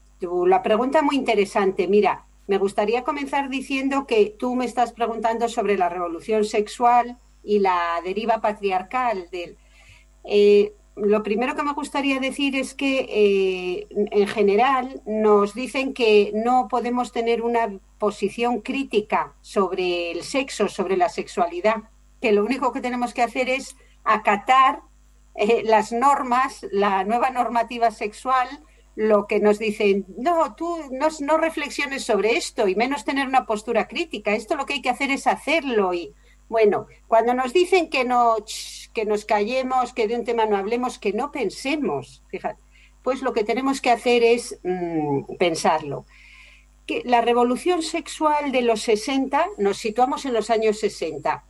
la pregunta muy interesante. Mira, me gustaría comenzar diciendo que tú me estás preguntando sobre la revolución sexual y la deriva patriarcal del... Eh, lo primero que me gustaría decir es que eh, en general nos dicen que no podemos tener una posición crítica sobre el sexo, sobre la sexualidad, que lo único que tenemos que hacer es acatar eh, las normas, la nueva normativa sexual, lo que nos dicen, no, tú no, no reflexiones sobre esto y menos tener una postura crítica, esto lo que hay que hacer es hacerlo y Bueno, cuando nos dicen que, no, que nos callemos, que de un tema no hablemos, que no pensemos, fíjate, pues lo que tenemos que hacer es mm, pensarlo. Que la revolución sexual de los 60, nos situamos en los años 60,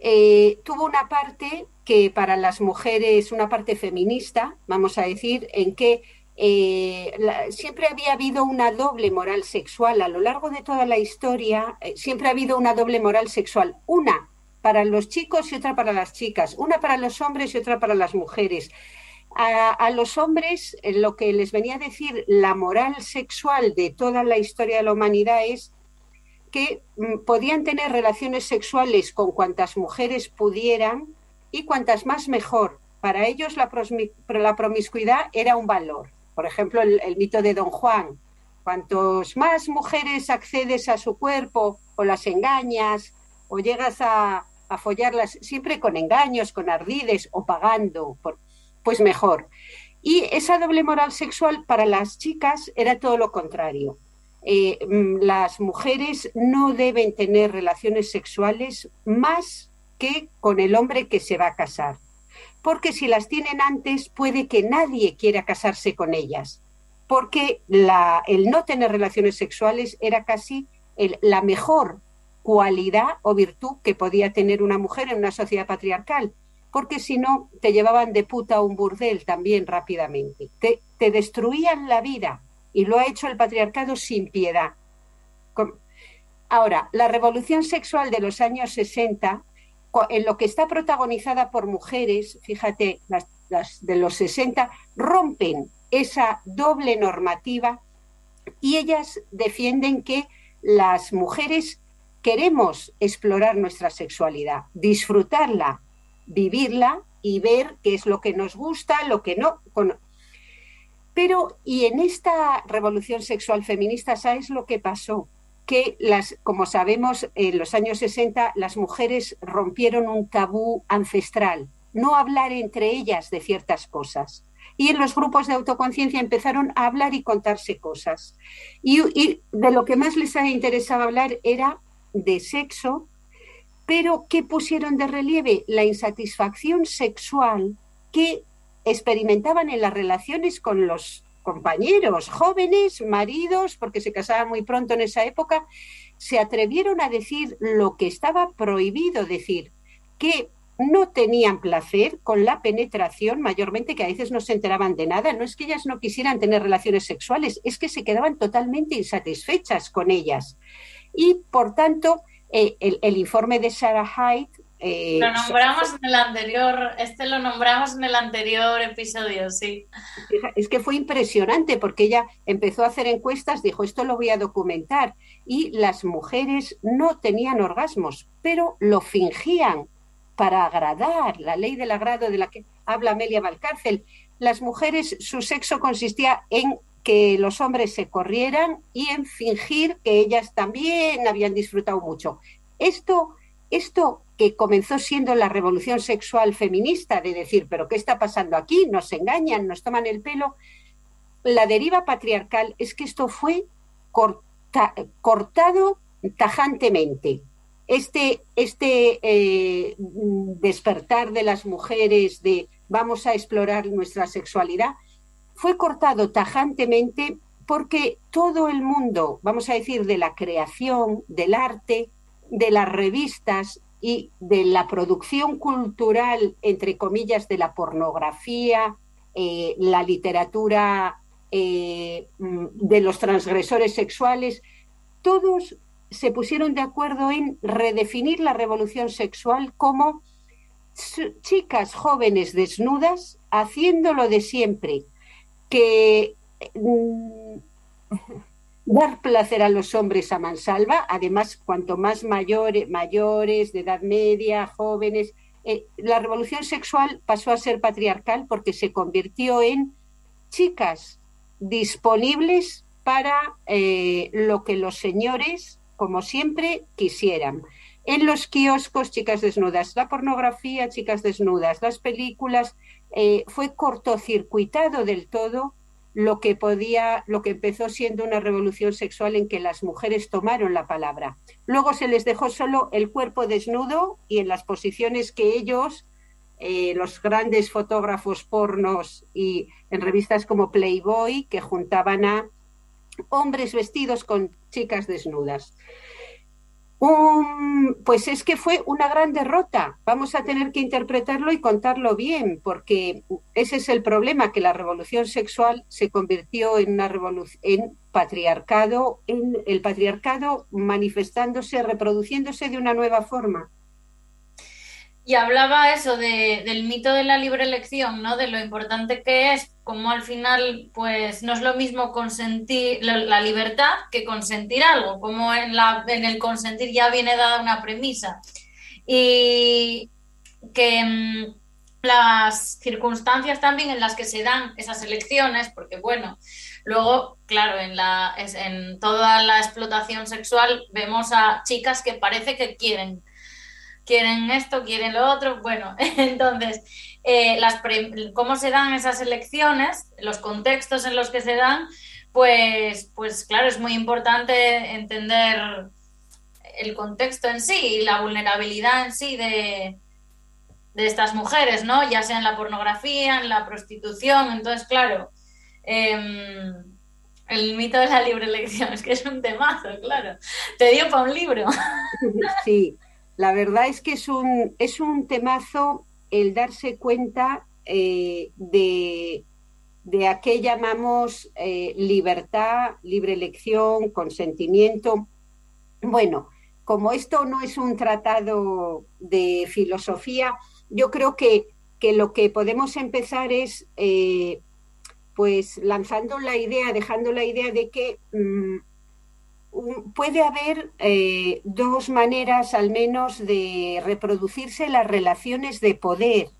eh, tuvo una parte que para las mujeres, una parte feminista, vamos a decir, en que eh, siempre había habido una doble moral sexual a lo largo de toda la historia, eh, siempre ha habido una doble moral sexual, una para los chicos y otra para las chicas, una para los hombres y otra para las mujeres. A, los hombres eh, lo que les venía a decir la moral sexual de toda la historia de la humanidad es que mm, podían tener relaciones sexuales con cuantas mujeres pudieran y cuantas más mejor. Para ellos la, la promiscuidad era un valor. Por ejemplo, el, mito de Don Juan. Cuantos más mujeres accedes a su cuerpo o las engañas o llegas a, a follarlas siempre con engaños, con ardides o pagando, pues mejor. Y esa doble moral sexual para las chicas era todo lo contrario. Eh, mm, las mujeres no deben tener relaciones sexuales más que con el hombre que se va a casar porque si las tienen antes puede que nadie quiera casarse con ellas, porque el no tener relaciones sexuales era casi la mejor cualidad o virtud que podía tener una mujer en una sociedad patriarcal, porque si no te llevaban de puta a un burdel también rápidamente, te, te destruían la vida y lo ha hecho el patriarcado sin piedad. Ahora, la revolución sexual de los años 60 en lo que está protagonizada por mujeres, fíjate, las, de los 60, rompen esa doble normativa y ellas defienden que las mujeres queremos explorar nuestra sexualidad, disfrutarla, vivirla y ver qué es lo que nos gusta, lo que no. Pero, y en esta revolución sexual feminista, ¿sabes lo que pasó? que las, como sabemos, en los años 60 las mujeres rompieron un tabú ancestral, no hablar entre ellas de ciertas cosas. Y en los grupos de autoconciencia empezaron a hablar y contarse cosas. Y, de lo que más les interesaba hablar era de sexo, pero ¿qué pusieron de relieve? La insatisfacción sexual que experimentaban en las relaciones con los compañeros jóvenes, maridos, porque se casaban muy pronto en esa época, se atrevieron a decir lo que estaba prohibido decir, que no tenían placer con la penetración, mayormente que a veces no se enteraban de nada. No es que ellas no quisieran tener relaciones sexuales, es que se quedaban totalmente insatisfechas con ellas. Y por tanto, eh, el, el, informe de Sarah Hyde eh, lo nombramos en el anterior, este lo nombramos en el anterior episodio, sí. Es que fue impresionante porque ella empezó a hacer encuestas, dijo, esto lo voy a documentar, y las mujeres no tenían orgasmos, pero lo fingían para agradar, la ley del agrado de la que habla Amelia Valcárcel. Las mujeres, su sexo consistía en que los hombres se corrieran y en fingir que ellas también habían disfrutado mucho. Esto, esto que comenzó siendo la revolución sexual feminista, de decir, pero ¿qué está pasando aquí? Nos engañan, nos toman el pelo. La deriva patriarcal es que esto fue cortado tajantemente. Este, este eh, despertar de las mujeres de vamos a explorar nuestra sexualidad fue cortado tajantemente porque todo el mundo, vamos a decir, de la creación, del arte, de las revistas, y de la producción cultural, entre comillas, de la pornografía, eh, la literatura eh, mm, de los transgresores sexuales, todos se pusieron de acuerdo en redefinir la revolución sexual como chicas jóvenes desnudas haciéndolo de siempre, que mm, dar placer a los hombres a mansalva, además, cuanto más mayores, mayores de edad media, jóvenes, eh, la revolución sexual pasó a ser patriarcal porque se convirtió en chicas disponibles para eh, lo que los señores, como siempre, quisieran. En los kioscos, chicas desnudas, la pornografía, chicas desnudas, las películas, eh, fue cortocircuitado del todo lo que podía, lo que empezó siendo una revolución sexual en que las mujeres tomaron la palabra. Luego se les dejó solo el cuerpo desnudo y en las posiciones que ellos, eh, los grandes fotógrafos pornos y en revistas como Playboy, que juntaban a hombres vestidos con chicas desnudas pues es que fue una gran derrota. Vamos a tener que interpretarlo y contarlo bien, porque ese es el problema, que la revolución sexual se convirtió en una revolución en patriarcado, en el patriarcado manifestándose, reproduciéndose de una nueva forma. Y hablaba eso de, del mito de la libre elección, ¿no? De lo importante que es, como al final, pues no es lo mismo consentir la, libertad que consentir algo, como en, la, en el consentir ya viene dada una premisa. Y que mm, las circunstancias también en las que se dan esas elecciones, porque bueno, luego, claro, en, la, en toda la explotación sexual vemos a chicas que parece que quieren quieren esto, quieren lo otro. Bueno, entonces, eh, las cómo se dan esas elecciones, los contextos en los que se dan, pues, pues claro, es muy importante entender el contexto en sí y la vulnerabilidad en sí de, de estas mujeres, ¿no? Ya sea en la pornografía, en la prostitución. Entonces, claro, em, el mito de la libre elección es que es un temazo, claro. Te dio para un libro. Sí, la verdad es que es un, es un temazo el darse cuenta eh, de, de, a qué llamamos eh, libertad, libre elección, consentimiento. Bueno, como esto no es un tratado de filosofía, yo creo que, que lo que podemos empezar es, eh, pues, lanzando la idea, dejando la idea de que mm, puede haber eh, dos maneras al menos de reproducirse las relaciones de poder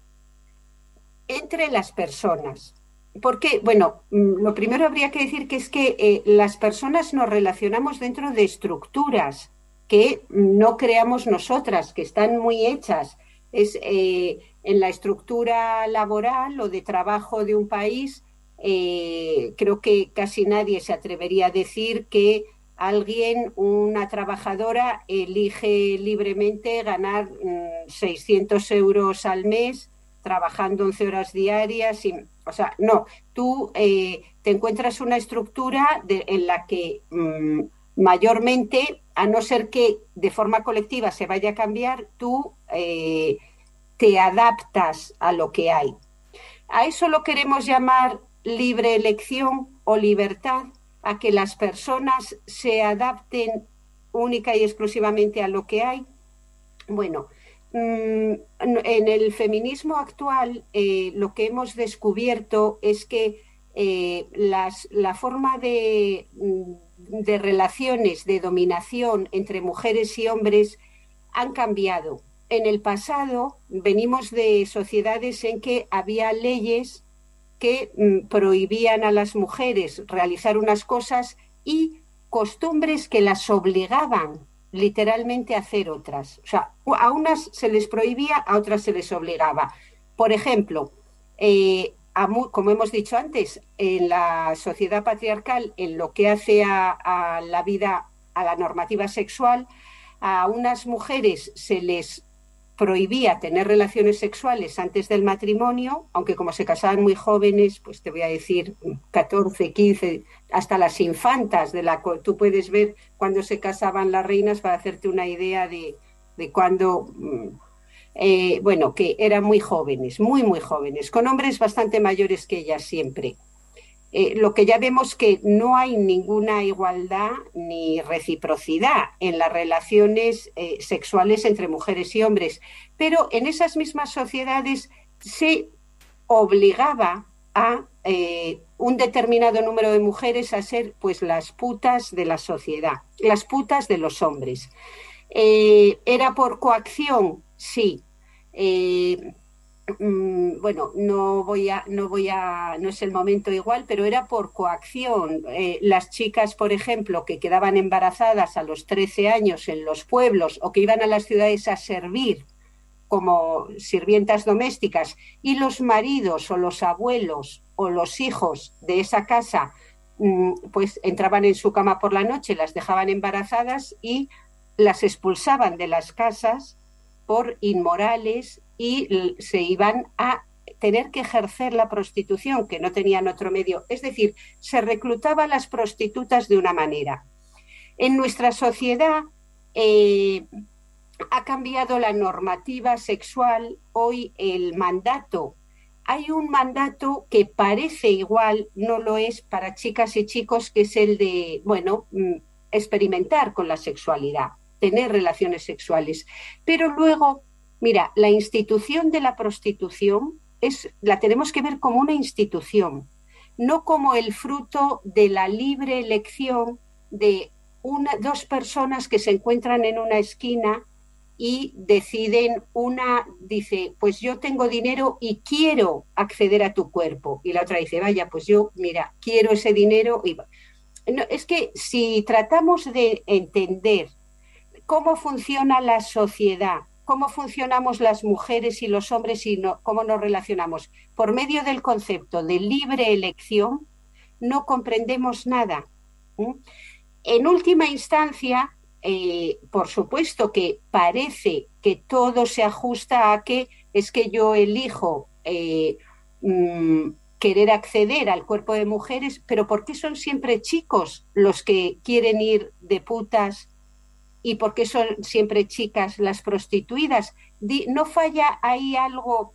entre las personas. Porque, bueno, mm, lo primero habría que decir que es que eh, las personas nos relacionamos dentro de estructuras que no creamos nosotras, que están muy hechas. Es eh, en la estructura laboral o de trabajo de un país, creo que casi nadie se atrevería a decir que alguien, una trabajadora, elige libremente ganar 600 mm, euros al mes trabajando 11 horas diarias. Y, o sea, no, tú eh, te encuentras una estructura en la que mm, mayormente, a no ser que de forma colectiva se vaya a cambiar, tú eh, te adaptas a lo que hay. A eso lo queremos llamar libre elección o libertad a que las personas se adapten única y exclusivamente a lo que hay? Bueno, mm, en el feminismo actual eh, lo que hemos descubierto es que eh, la forma de, mm, de relaciones de dominación entre mujeres y hombres han cambiado. En el pasado venimos de sociedades en que había leyes que mm, prohibían a las mujeres realizar unas cosas y costumbres que las obligaban literalmente a hacer otras. O sea, a unas se les prohibía, a otras se les obligaba. Por ejemplo, eh, como hemos dicho antes, en la sociedad patriarcal, en lo que hace a la vida, a la normativa sexual, a unas mujeres se les prohibía tener relaciones sexuales antes del matrimonio, aunque como se casaban muy jóvenes, pues te voy a decir 14, 15, hasta las infantas de la tú puedes ver cuando se casaban las reinas para hacerte una idea de, de cuando, mm, eh, bueno, que eran muy jóvenes, muy, muy jóvenes, con hombres bastante mayores que ellas siempre. Eh, lo que ya vemos que no hay ninguna igualdad ni reciprocidad en las relaciones eh, sexuales entre mujeres y hombres, pero en esas mismas sociedades se obligaba a eh, un determinado número de mujeres a ser pues las putas de la sociedad, las putas de los hombres. ¿Era por coacción? Sí. Mm, bueno, no voy a, no voy a, no es el momento igual, pero era por coacción. Eh, las chicas, por ejemplo, que quedaban embarazadas a los 13 años en los pueblos o que iban a las ciudades a servir como sirvientas domésticas y los maridos o los abuelos o los hijos de esa casa mm, pues entraban en su cama por la noche, las dejaban embarazadas y las expulsaban de las casas por inmorales y se iban a tener que ejercer la prostitución, que no tenían otro medio. Es decir, se reclutaba a las prostitutas de una manera. En nuestra sociedad eh, ha cambiado la normativa sexual, hoy el mandato. Hay un mandato que parece igual, no lo es para chicas y chicos, que es el de, bueno, mm, experimentar con la sexualidad, tener relaciones sexuales. Pero luego, mira, la institución de la prostitución es, la tenemos que ver como una institución, no como el fruto de la libre elección de una, dos personas que se encuentran en una esquina y deciden, una dice, pues yo tengo dinero y quiero acceder a tu cuerpo. Y la otra dice, vaya, pues yo, mira, quiero ese dinero. Es que si tratamos de entender cómo funciona la sociedad, cómo funcionamos las mujeres y los hombres y cómo nos relacionamos por medio del concepto de libre elección, no comprendemos nada. En última instancia, eh, por supuesto que parece que todo se ajusta a que es que yo elijo eh, mm, querer acceder al cuerpo de mujeres, pero ¿por qué son siempre chicos los que quieren ir de putas y por qué son siempre chicas las prostituidas? ¿No falla ahí algo?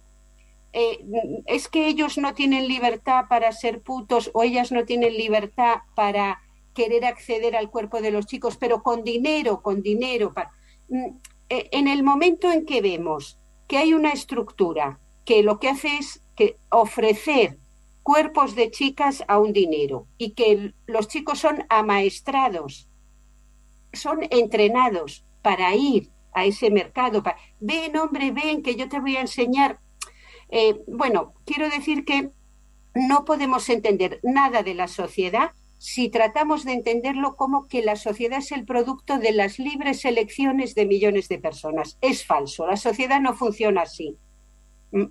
Eh, ¿Es que ellos no tienen libertad para ser putos o ellas no tienen libertad para querer acceder al cuerpo de los chicos, pero con dinero, con dinero. Mm, e, en el momento en que vemos que hay una estructura que lo que hace es que ofrecer cuerpos de chicas a un dinero y que los chicos son amaestrados, son entrenados para ir a ese mercado. ven, hombre, ven, que yo te voy a enseñar. Eh, bueno, quiero decir que no podemos entender nada de la sociedad si tratamos de entenderlo como que la sociedad es el producto de las libres elecciones de millones de personas. Es falso, la sociedad no funciona así. Mm.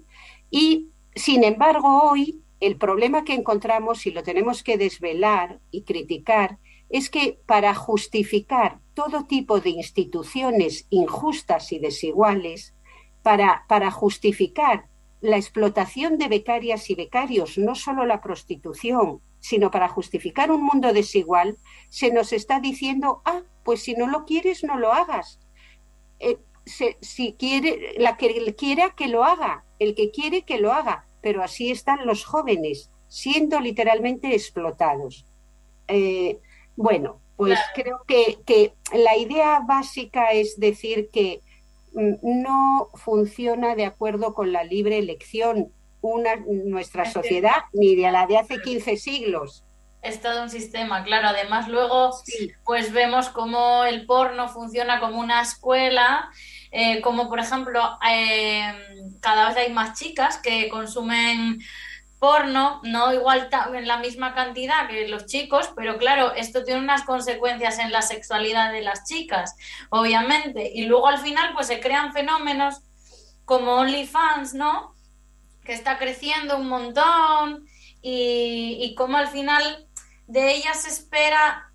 Y, sin embargo, hoy el problema que encontramos, y lo tenemos que desvelar y criticar, es que para justificar todo tipo de instituciones injustas y desiguales, para, para justificar la explotación de becarias y becarios, no solo la prostitución, sino para justificar un mundo desigual, se nos está diciendo, ah, pues si no lo quieres, no lo hagas. Eh, si quiere, la que quiera que lo haga, el que quiere que lo haga, pero así están los jóvenes, siendo literalmente explotados. Eh, bueno, pues creo que, que la idea básica es decir que mm, no funciona de acuerdo con la libre elección una, nuestra sociedad ni de la de hace 15 siglos. Es todo un sistema, claro. Además, luego, pues vemos cómo el porno funciona como una escuela, eh, como por ejemplo, eh, cada vez hay más chicas que consumen porno, no igual en la misma cantidad que los chicos, pero claro, esto tiene unas consecuencias en la sexualidad de las chicas, obviamente. Y luego al final, pues se crean fenómenos como OnlyFans, ¿no? que está creciendo un montón y, y cómo al final de ella se espera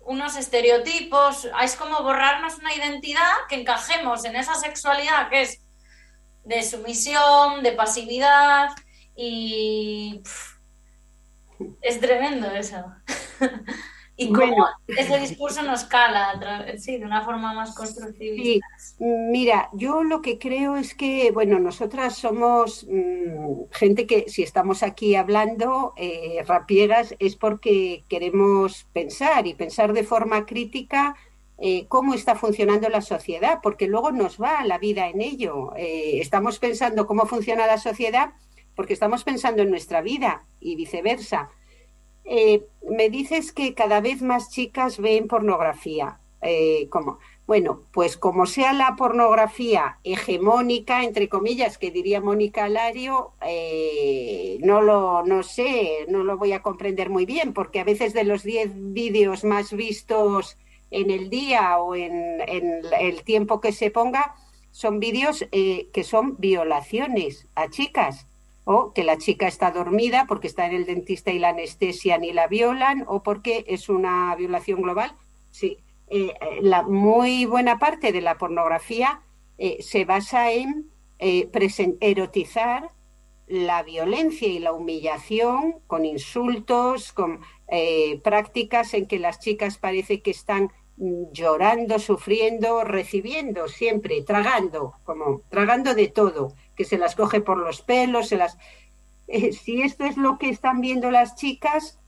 unos estereotipos, es como borrarnos una identidad que encajemos en esa sexualidad que es de sumisión, de pasividad y es tremendo eso. y cómo ese discurso nos cala, sí, de una forma más constructiva. Mira, yo lo que creo es que, bueno, nosotras somos mm, gente que si estamos aquí hablando eh, rapiegas es porque queremos pensar y pensar de forma crítica eh, cómo está funcionando la sociedad, porque luego nos va la vida en ello. Eh, estamos pensando cómo funciona la sociedad porque estamos pensando en nuestra vida y viceversa. Eh, me dices que cada vez más chicas ven pornografía. Eh, ¿Cómo? Bueno, pues como sea la pornografía hegemónica, entre comillas, que diría Mónica Lario, eh, no lo no sé, no lo voy a comprender muy bien, porque a veces de los 10 vídeos más vistos en el día o en, el tiempo que se ponga, son vídeos que son violaciones a chicas. O que la chica está dormida porque está en el dentista y la anestesia ni la violan, o porque es una violación global. Sí, eh, eh, la muy buena parte de la pornografía eh, se basa en erotizar la violencia y la humillación con insultos, con prácticas en que las chicas parece que están mm, llorando, sufriendo, recibiendo siempre, tragando, como tragando de todo que se las coge por los pelos, se las... Eh, si esto es lo que están viendo las chicas,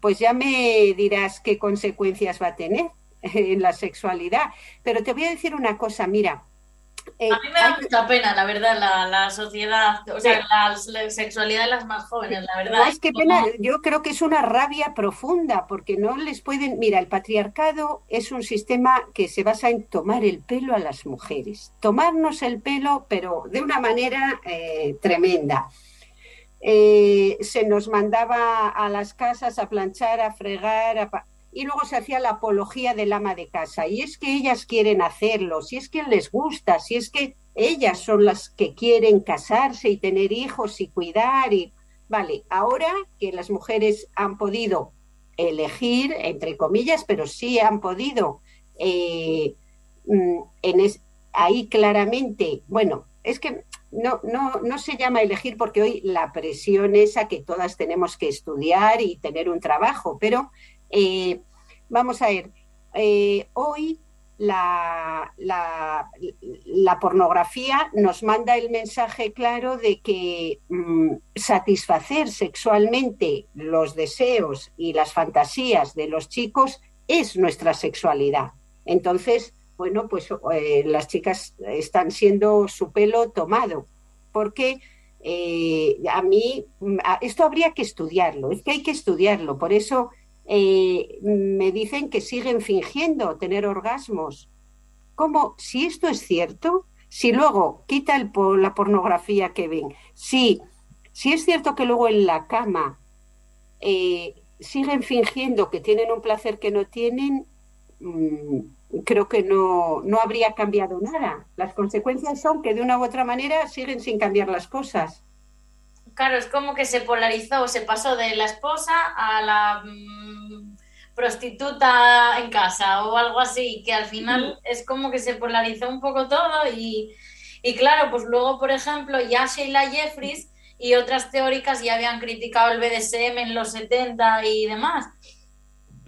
pues ya me dirás qué consecuencias va a tener en la sexualidad. Pero te voy a decir una cosa, mira, eh, a mí me da mucha pena, la verdad, la, sociedad, o sea, la, sexualidad de las más jóvenes, la verdad. Es que pena, yo creo que es una rabia profunda, porque no les pueden. Mira, el patriarcado es un sistema que se basa en tomar el pelo a las mujeres. Tomarnos el pelo, pero de una manera eh, tremenda. Eh, se nos mandaba a las casas a planchar, a fregar, a y luego se hacía la apología del ama de casa. Y es que ellas quieren hacerlo, si es que les gusta, si es que ellas son las que quieren casarse y tener hijos y cuidar. Y vale, ahora que las mujeres han podido elegir, entre comillas, pero sí han podido, eh, mm, en ahí claramente, bueno, es que no, no, no se llama elegir porque hoy la presión es a que todas tenemos que estudiar y tener un trabajo, pero eh, vamos a ver, eh, hoy la, la, pornografía nos manda el mensaje claro de que mm, satisfacer sexualmente los deseos y las fantasías de los chicos es nuestra sexualidad. Entonces, bueno, pues eh, las chicas están siendo su pelo tomado, porque a mí mm, esto habría que estudiarlo, es que hay que estudiarlo, por eso me dicen que siguen fingiendo tener orgasmos. ¿Cómo? Si esto es cierto, si luego quita el, la pornografía que ven, si, si es cierto que luego en la cama eh, siguen fingiendo que tienen un placer que no tienen, mm, creo que no, no habría cambiado nada. Las consecuencias son que de una u otra manera siguen sin cambiar las cosas. Claro, es como que se polarizó, se pasó de la esposa a la mm, prostituta en casa o algo así, que al final es como que se polarizó un poco todo y, claro, pues luego, por ejemplo, ya Sheila Jeffries y otras teóricas ya habían criticado el BDSM en los 70 y demás.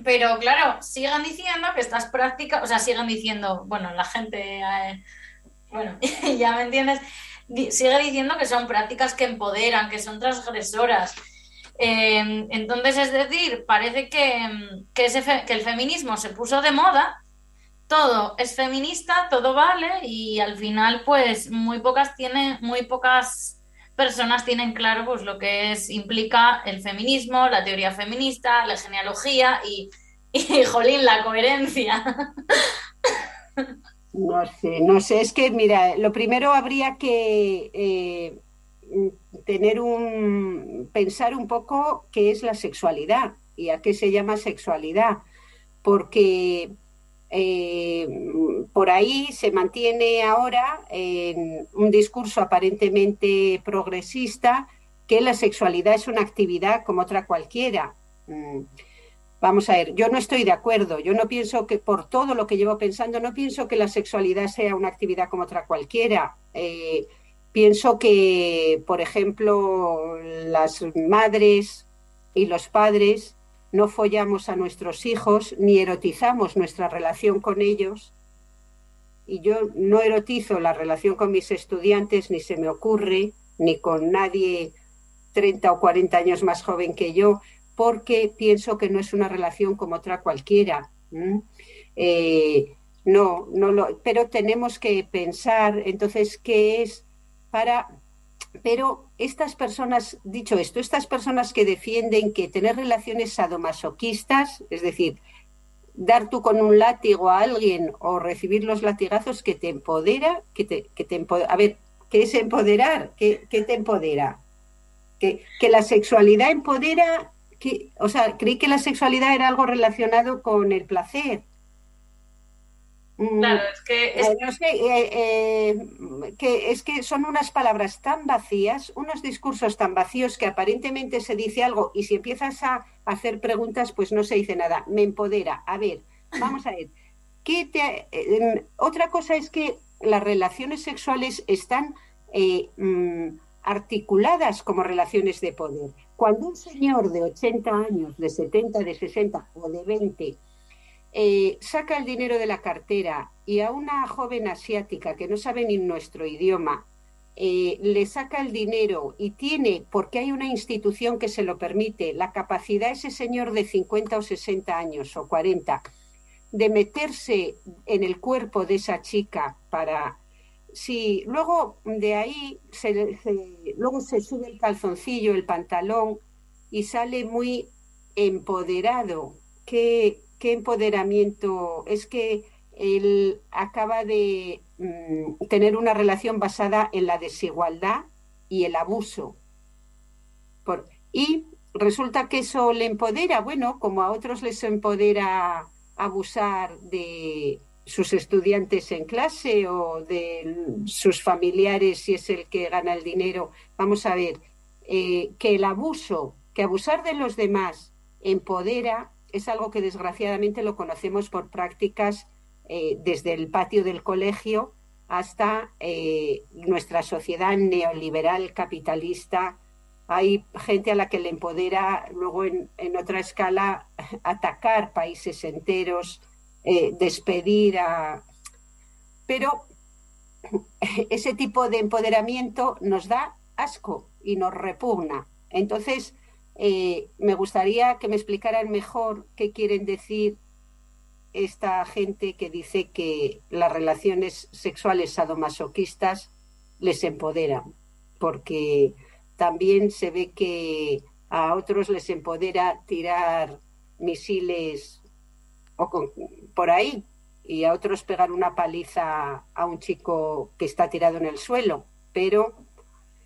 Pero claro, sigan diciendo que estas prácticas, o sea, sigan diciendo, bueno, la gente, eh, bueno, ya me entiendes, sigue diciendo que son prácticas que empoderan, que son transgresoras. Eh, entonces, es decir, parece que, que, que el feminismo se puso de moda, todo es feminista, todo vale, y al final, pues, muy pocas tienen, muy pocas personas tienen claro pues lo que es implica el feminismo, la teoría feminista, la genealogía y, y jolín, la coherencia. No sé, no sé, es que mira, lo primero habría que eh, tener un, pensar un poco qué es la sexualidad y a qué se llama sexualidad, porque eh, por ahí se mantiene ahora en un discurso aparentemente progresista que la sexualidad es una actividad como otra cualquiera. Mm, Vamos a ver, yo no estoy de acuerdo. Yo no pienso que, por todo lo que llevo pensando, no pienso que la sexualidad sea una actividad como otra cualquiera. Eh, pienso que, por ejemplo, las madres y los padres no follamos a nuestros hijos ni erotizamos nuestra relación con ellos. Y yo no erotizo la relación con mis estudiantes, ni se me ocurre, ni con nadie 30 o 40 años más joven que yo, porque pienso que no es una relación como otra cualquiera. Eh, no, no lo, pero tenemos que pensar entonces qué es para pero estas personas, dicho esto, estas personas que defienden que tener relaciones sadomasoquistas, es decir, dar tú con un látigo a alguien o recibir los latigazos que te empodera, que te, que te a ver, ¿qué es empoderar? ¿Qué, te empodera? Que, que la sexualidad empodera o sea, creí que la sexualidad era algo relacionado con el placer. Mm, Claro, es que es- eh, no sé, eh, eh, que es que son unas palabras tan vacías, unos discursos tan vacíos que aparentemente se dice algo y si empiezas a hacer preguntas, pues no se dice nada. Me empodera. A ver, vamos a ver. ¿Qué te- eh, otra cosa es que las relaciones sexuales están mm, articuladas como relaciones de poder. Cuando un señor de 80 años, de 70, de 60 o de 20 eh, saca el dinero de la cartera y a una joven asiática que no sabe ni nuestro idioma eh, le saca el dinero y tiene, porque hay una institución que se lo permite, la capacidad ese señor de 50 o 60 años o 40 de meterse en el cuerpo de esa chica para si luego de ahí se, luego se sube el calzoncillo, el pantalón y sale muy empoderado. ¿Qué, qué empoderamiento? Es que él acaba de mm, tener una relación basada en la desigualdad y el abuso. Por- y resulta que eso le empodera, bueno, como a otros les empodera abusar de sus estudiantes en clase o de sus familiares si es el que gana el dinero. Vamos a ver, eh, que el abuso, que abusar de los demás empodera, es algo que desgraciadamente lo conocemos por prácticas eh, desde el patio del colegio hasta eh, nuestra sociedad neoliberal capitalista. Hay gente a la que le empodera luego en, en otra escala atacar países enteros, eh, despedir a... Pero ese tipo de empoderamiento nos da asco y nos repugna. Entonces, eh, me gustaría que me explicaran mejor qué quieren decir esta gente que dice que las relaciones sexuales sadomasoquistas les empoderan, porque también se ve que a otros les empodera tirar misiles o con- por ahí y a otros pegar una paliza a un chico que está tirado en el suelo. Pero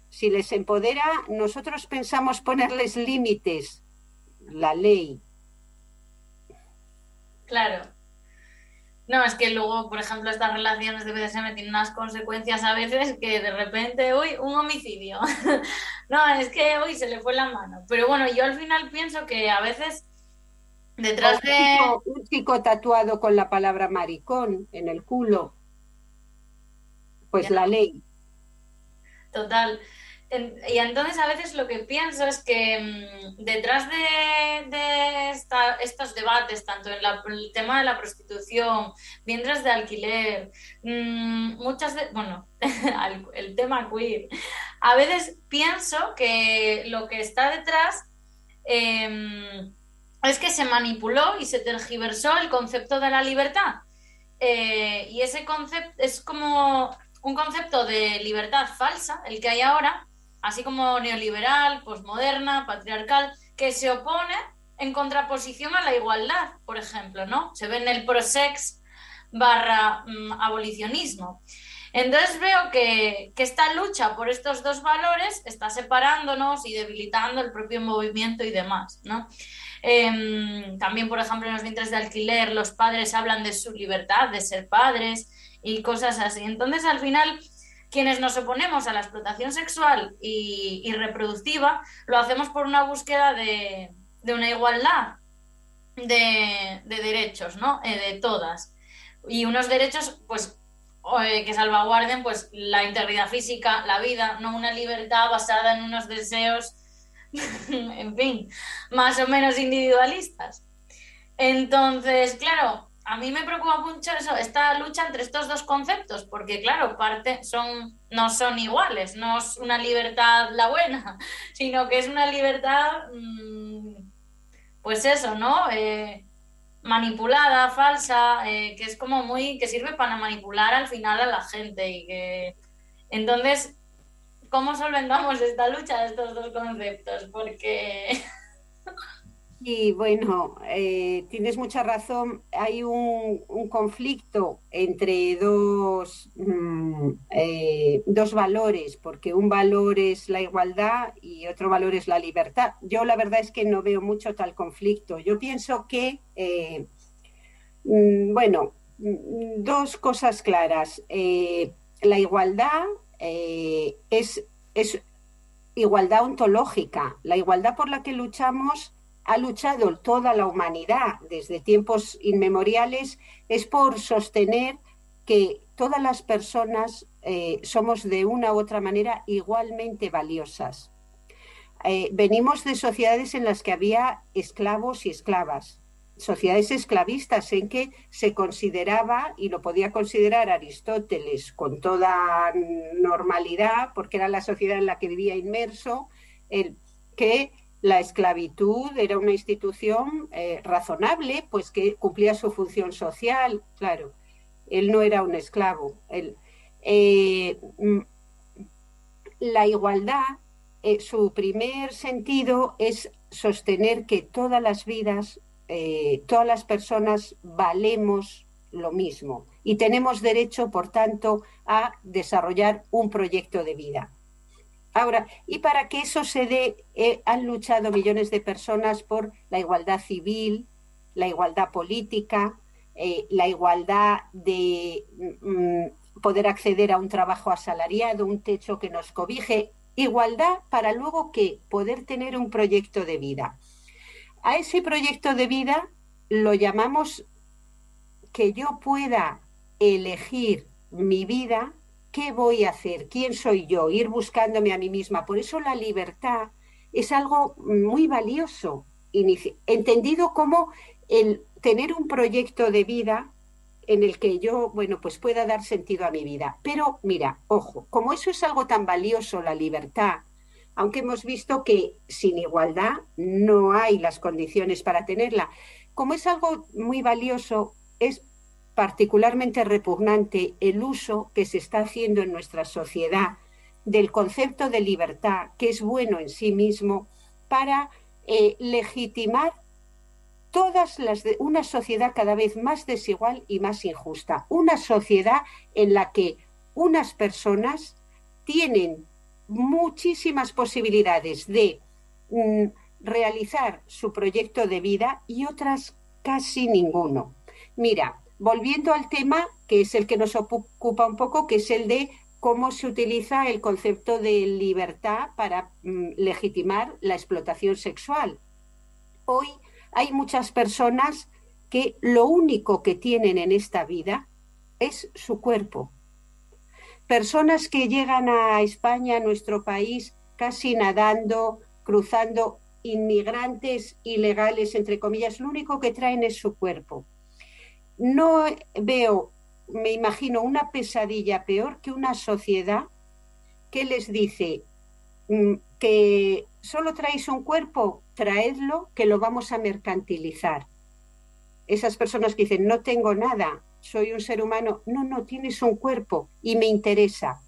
si les empodera, nosotros pensamos ponerles límites, la ley. Claro. No, es que luego, por ejemplo, estas relaciones de BDSM tienen unas consecuencias a veces que de repente, uy, un homicidio. no, es que, uy, se le fue la mano. Pero bueno, yo al final pienso que a veces detrás un, de... chico, un chico tatuado con la palabra maricón en el culo. Pues Ya. la ley. Total. Y entonces a veces lo que pienso es que mm, detrás de, de esta- estos debates, tanto en la- el tema de la prostitución, vientres de alquiler, mm, muchas de, bueno, el tema queer, a veces pienso que lo que está detrás em, es que se manipuló y se tergiversó el concepto de la libertad. Eh, y ese concepto es como un concepto de libertad falsa, el que hay ahora, así como neoliberal, posmoderna, patriarcal, que se opone en contraposición a la igualdad, por ejemplo, ¿no? Se ve en el prosex barra mm, abolicionismo. Entonces veo que, que esta lucha por estos dos valores está separándonos y debilitando el propio movimiento y demás, ¿no? Em, también, por ejemplo, en los vientres de alquiler, los padres hablan de su libertad de ser padres y cosas así. Entonces, al final, quienes nos oponemos a la explotación sexual y, y reproductiva, lo hacemos por una búsqueda de, de una igualdad de, de derechos, ¿no? Eh, de todas. Y unos derechos, pues, eh, que salvaguarden pues la integridad física, la vida, no una libertad basada en unos deseos, en fin, más o menos individualistas. Entonces, claro, a mí me preocupa mucho eso, esta lucha entre estos dos conceptos, porque claro, parte son, no son iguales, no es una libertad la buena, sino que es una libertad, mm, pues eso, ¿no? Eh, manipulada, falsa, eh, que es como muy, que sirve para manipular al final a la gente y que entonces, ¿cómo solventamos esta lucha de estos dos conceptos? Porque Y bueno, eh, tienes mucha razón. Hay un, conflicto entre dos, mm, eh, dos valores, porque un valor es la igualdad y otro valor es la libertad. Yo la verdad es que no veo mucho tal conflicto. Yo pienso que, eh, mm, bueno, mm, dos cosas claras. La igualdad eh, es, es igualdad ontológica. La igualdad por la que luchamos ha luchado toda la humanidad desde tiempos inmemoriales es por sostener que todas las personas eh, somos de una u otra manera igualmente valiosas. Eh, venimos de sociedades en las que había esclavos y esclavas, sociedades esclavistas en que se consideraba, y lo podía considerar Aristóteles con toda normalidad, porque era la sociedad en la que vivía inmerso, el, que la esclavitud era una institución eh, razonable, pues que cumplía su función social, claro. Él no era un esclavo. Eh, mm, la igualdad, eh, su primer sentido es sostener que todas las vidas eh, todas las personas valemos lo mismo y tenemos derecho, por tanto, a desarrollar un proyecto de vida. Ahora, y para que eso se dé, eh, han luchado millones de personas por la igualdad civil, la igualdad política, eh, la igualdad de mm, poder acceder a un trabajo asalariado, un techo que nos cobije, igualdad para luego que poder tener un proyecto de vida. A ese proyecto de vida lo llamamos que yo pueda elegir mi vida, qué voy a hacer, quién soy yo, ir buscándome a mí misma. Por eso la libertad es algo muy valioso, entendido como el tener un proyecto de vida en el que yo, bueno, pues pueda dar sentido a mi vida. Pero mira, ojo, como eso es algo tan valioso, la libertad, aunque hemos visto que sin igualdad no hay las condiciones para tenerla. Como es algo muy valioso, es particularmente repugnante el uso que se está haciendo en nuestra sociedad del concepto de libertad, que es bueno en sí mismo, para eh, legitimar todas las de una sociedad cada vez más desigual y más injusta, una sociedad en la que unas personas tienen muchísimas posibilidades de mm, realizar su proyecto de vida y otras casi ninguno. Mira, volviendo al tema que es el que nos ocupa un poco, que es el de cómo se utiliza el concepto de libertad para mm, legitimar la explotación sexual. Hoy hay muchas personas que lo único que tienen en esta vida es su cuerpo, personas que llegan a España, a nuestro país, casi nadando, cruzando, inmigrantes ilegales, entre comillas, lo único que traen es su cuerpo. No veo, me imagino, una pesadilla peor que una sociedad que les dice mm, que solo traéis un cuerpo, traedlo, que lo vamos a mercantilizar. Esas personas que dicen, no tengo nada, soy un ser humano. No, no, tienes un cuerpo y me interesa.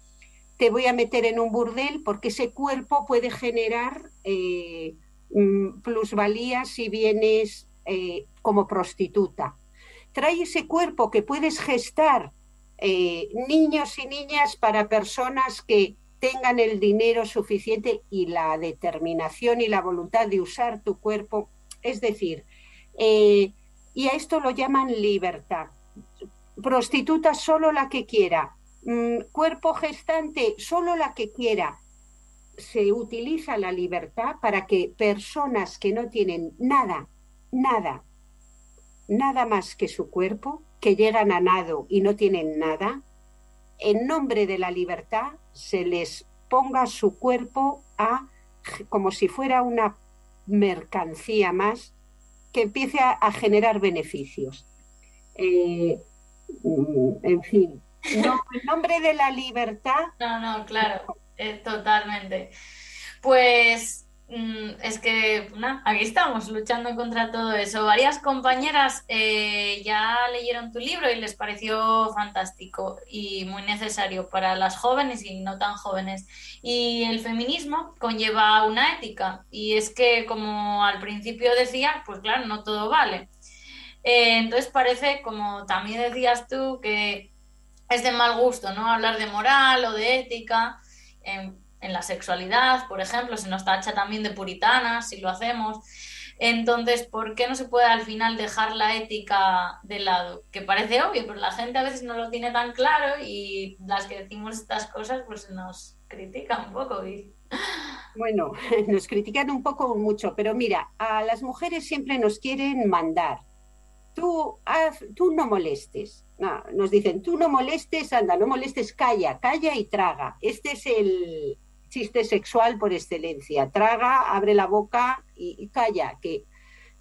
Te voy a meter en un burdel porque ese cuerpo puede generar eh, mm, plusvalías si vienes eh, como prostituta. Trae ese cuerpo que puedes gestar eh, niños y niñas para personas que tengan el dinero suficiente y la determinación y la voluntad de usar tu cuerpo. Es decir, y a esto lo llaman libertad prostituta solo la que quiera, mm, cuerpo gestante solo la que quiera. Se utiliza la libertad para que personas que no tienen nada, nada, nada más que su cuerpo, que llegan a nado y no tienen nada, en nombre de la libertad se les ponga su cuerpo a como si fuera una mercancía más que empiece a, generar beneficios. Eh, en fin, no, en nombre de la libertad. No, no, claro, eh, totalmente. Pues mm, es que aquí estamos luchando contra todo eso. Varias compañeras eh, ya leyeron tu libro y les pareció fantástico y muy necesario para las jóvenes y no tan jóvenes. Y el feminismo conlleva una ética y es que, como al principio decía, pues claro, no todo vale. Eh, entonces parece, como también decías tú, que es de mal gusto, ¿no? Hablar de moral o de ética en, la sexualidad, por ejemplo, se nos tacha también de puritanas si lo hacemos. Entonces, ¿por qué no se puede al final dejar la ética de lado? Que parece obvio, pero la gente a veces no lo tiene tan claro y las que decimos estas cosas pues nos critican un poco. Y... Bueno, nos critican un poco mucho, pero mira, a las mujeres siempre nos quieren mandar. Tú, tú no molestes. nos dicen, tú no molestes, anda, no molestes, calla, calla y traga. Este es el, chiste sexual por excelencia. Traga, abre la boca y, calla, que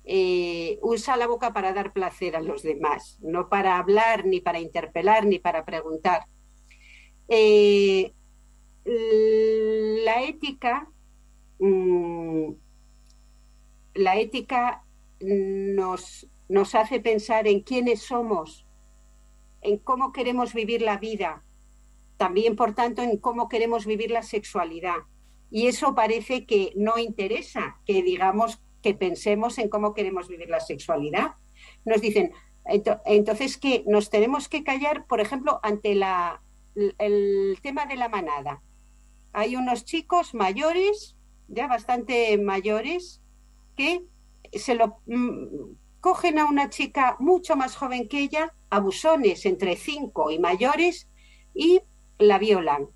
eh, usa la boca para dar placer a los demás, no para hablar, ni para interpelar, ni para preguntar. Eh, la ética, mm, la ética nos, nos hace pensar en quiénes somos, en cómo queremos vivir la vida, también, por tanto, en cómo queremos vivir la sexualidad. Y eso parece que no interesa que digamos que pensemos en cómo queremos vivir la sexualidad. Nos dicen, entonces que nos tenemos que callar, por ejemplo, ante el tema de la manada. Hay unos chicos mayores, ya bastante mayores, que se lo mm, cogen a una chica mucho más joven que ella, abusones entre cinco y mayores, y la violan.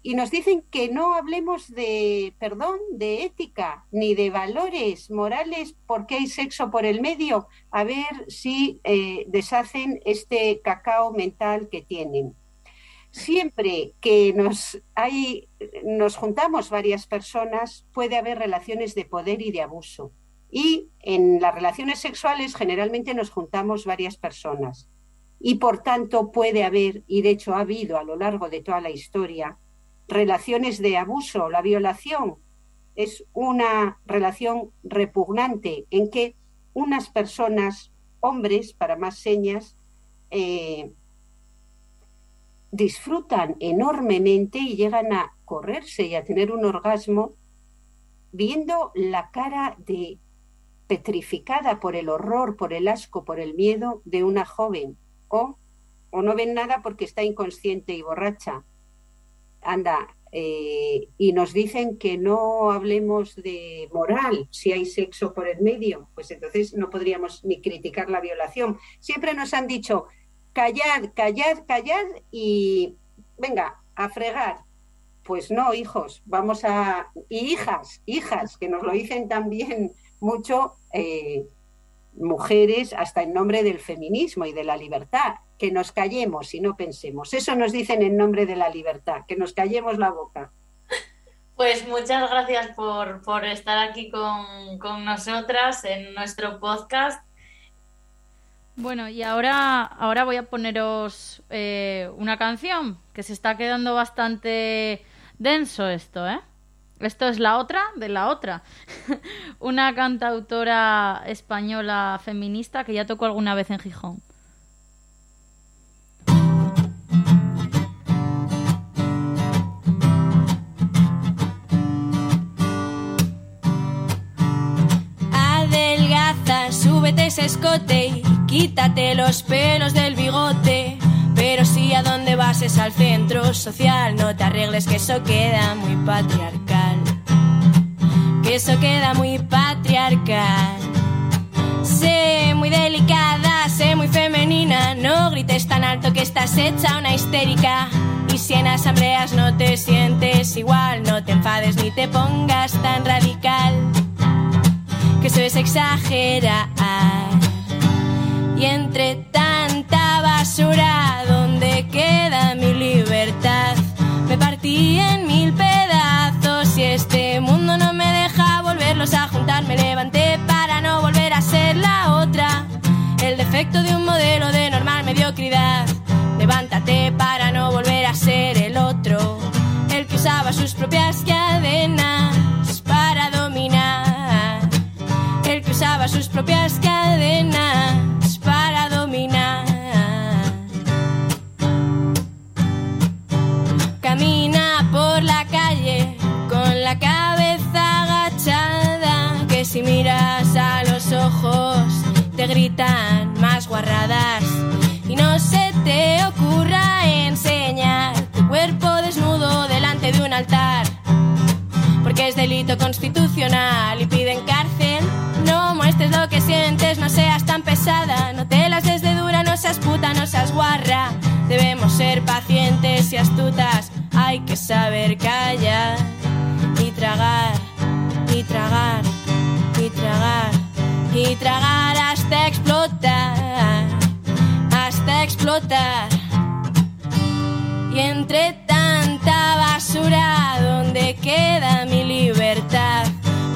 Y nos dicen que no hablemos de perdón, de ética, ni de valores morales porque hay sexo por el medio, a ver si eh, deshacen este cacao mental que tienen. Siempre que nos, hay, nos juntamos varias personas, puede haber relaciones de poder y de abuso. Y en las relaciones sexuales generalmente nos juntamos varias personas y por tanto puede haber, y de hecho ha habido a lo largo de toda la historia, relaciones de abuso. La violación es una relación repugnante en que unas personas, hombres, para más señas, eh, disfrutan enormemente y llegan a correrse y a tener un orgasmo viendo la cara de petrificada por el horror, por el asco, por el miedo de una joven o, no ven nada porque está inconsciente y borracha. Anda, eh, y nos dicen que no hablemos de moral si hay sexo por el medio, pues entonces no podríamos ni criticar la violación. Siempre nos han dicho, callad, callad, callad y venga, a fregar. Pues no, hijos, vamos a... Y hijas, hijas, que nos lo dicen también mucho, eh, mujeres hasta en nombre del feminismo y de la libertad, que nos callemos y no pensemos. Eso nos dicen en nombre de la libertad, que nos callemos la boca. Pues muchas gracias por, por estar aquí con, con, nosotras en nuestro podcast. Bueno, y ahora, ahora voy a poneros eh, una canción que se está quedando bastante denso esto, ¿eh? Esto es la otra de la otra. Una cantautora española feminista que ya tocó alguna vez en Gijón. Adelgaza, súbete ese escote y quítate los pelos del bigote. Pero si a dónde vas es al centro social, no te arregles que eso queda muy patriarcal. Que eso queda muy patriarcal. Sé muy delicada, sé muy femenina, no grites tan alto que estás hecha una histérica. Y si en asambleas no te sientes igual, no te enfades ni te pongas tan radical. Que eso es exagerar. Y entre tanta basura, ¿dónde queda mi libertad? Me partí en mil pedazos y este mundo no me deja volverlos a juntar. Me levanté para no volver a ser la otra. El defecto de un modelo de normal mediocridad. Levántate para no volver a ser el otro. El que usaba sus propias cadenas para dominar. El que usaba sus propias cadenas gritan más guarradas y no se te ocurra enseñar tu cuerpo desnudo delante de un altar, porque es delito constitucional y piden cárcel. No muestres lo que sientes, no seas tan pesada, no te las des de dura, no seas puta, no seas guarra. Debemos ser pacientes y astutas, hay que saber callar y tragar, y tragar, y tragar, y tragar hasta explotar, hasta explotar. Y entre tanta basura, donde queda mi libertad?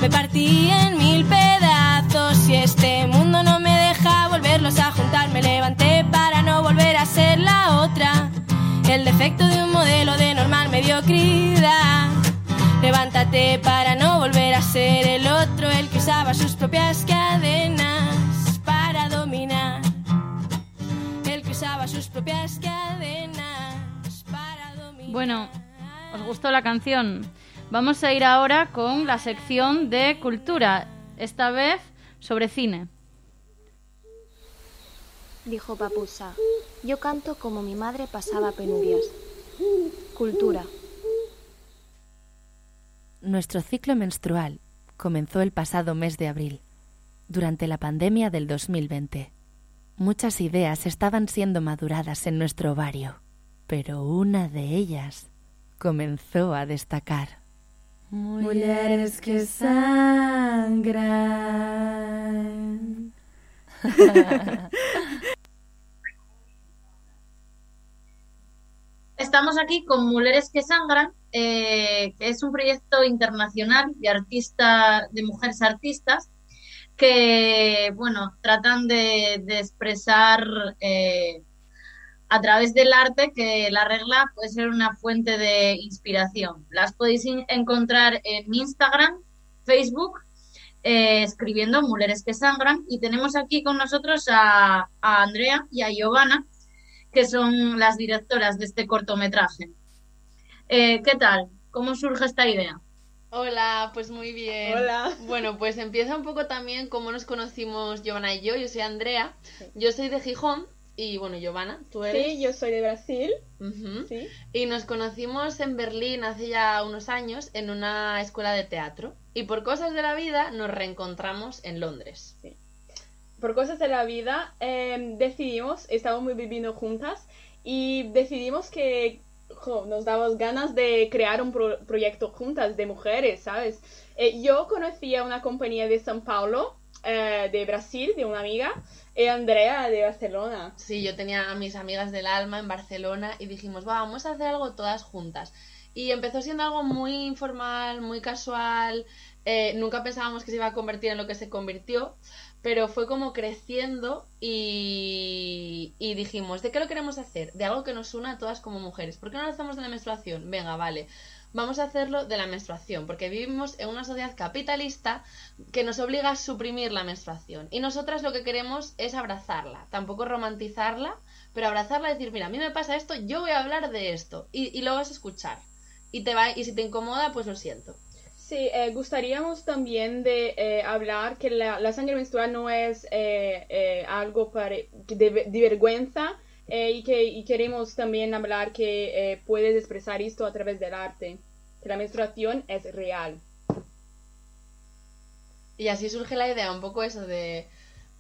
Me partí en mil pedazos y este mundo no me deja volverlos a juntar. Me levanté para no volver a ser la otra. El defecto de un modelo de normal mediocridad. Levántate para no volver a ser el otro, el que usaba sus propias cadenas. Propias cadenas para dominar. Bueno, ¿os gustó la canción? Vamos a ir ahora con la sección de cultura, esta vez sobre cine. Dijo Papusa. Yo canto como mi madre pasaba penurias. Cultura. Nuestro ciclo menstrual comenzó el pasado mes de abril, durante la pandemia del 2020. Muchas ideas estaban siendo maduradas en nuestro ovario, pero una de ellas comenzó a destacar. Mujeres que sangran. Estamos aquí con Mujeres que Sangran, eh, que es un proyecto internacional de artistas, de mujeres artistas, que bueno, tratan de, de expresar eh, a través del arte que la regla puede ser una fuente de inspiración. Las podéis encontrar en Instagram, Facebook, eh, escribiendo Mujeres que Sangran. Y tenemos aquí con nosotros a, a Andrea y a Giovanna, que son las directoras de este cortometraje. Eh, ¿Qué tal? ¿Cómo surge esta idea? Hola, pues muy bien. Hola. Bueno, pues empieza un poco también cómo nos conocimos Giovanna y yo. Yo soy Andrea, yo soy de Gijón y bueno, Giovanna, tú eres. Sí, yo soy de Brasil. Sí. Y nos conocimos en Berlín hace ya unos años en una escuela de teatro. Y por cosas de la vida nos reencontramos en Londres. Por cosas de la vida eh, decidimos, estábamos viviendo juntas y decidimos que jo, nos dábamos ganas de crear un pro- proyecto juntas de mujeres, ¿sabes? Eh, yo conocía una compañía de São Paulo, eh, de Brasil, de una amiga, y Andrea de Barcelona. Sí, yo tenía a mis amigas del alma en Barcelona y dijimos, "Va, vamos a hacer algo todas juntas. Y empezó siendo algo muy informal, muy casual. eh, nunca pensábamos que se iba a convertir en lo que se convirtió, pero fue como creciendo y, y dijimos, ¿de qué lo queremos hacer? De algo que nos una a todas como mujeres. ¿Por qué no lo hacemos de la menstruación? Venga, vale. Vamos a hacerlo de la menstruación, porque vivimos en una sociedad capitalista que nos obliga a suprimir la menstruación. Y nosotras lo que queremos es abrazarla, tampoco romantizarla, pero abrazarla y decir, mira, a mí me pasa esto, yo voy a hablar de esto. Y, y lo vas a escuchar. Y, te va, y si te incomoda, pues lo siento. Sí, eh, gustaríamos también de eh, hablar que la, sangre menstrual no es eh, eh, algo para, de, vergüenza eh, y que y queremos también hablar que puedes expresar esto a través del arte, que la menstruación es real. Y así surge la idea, un poco eso de,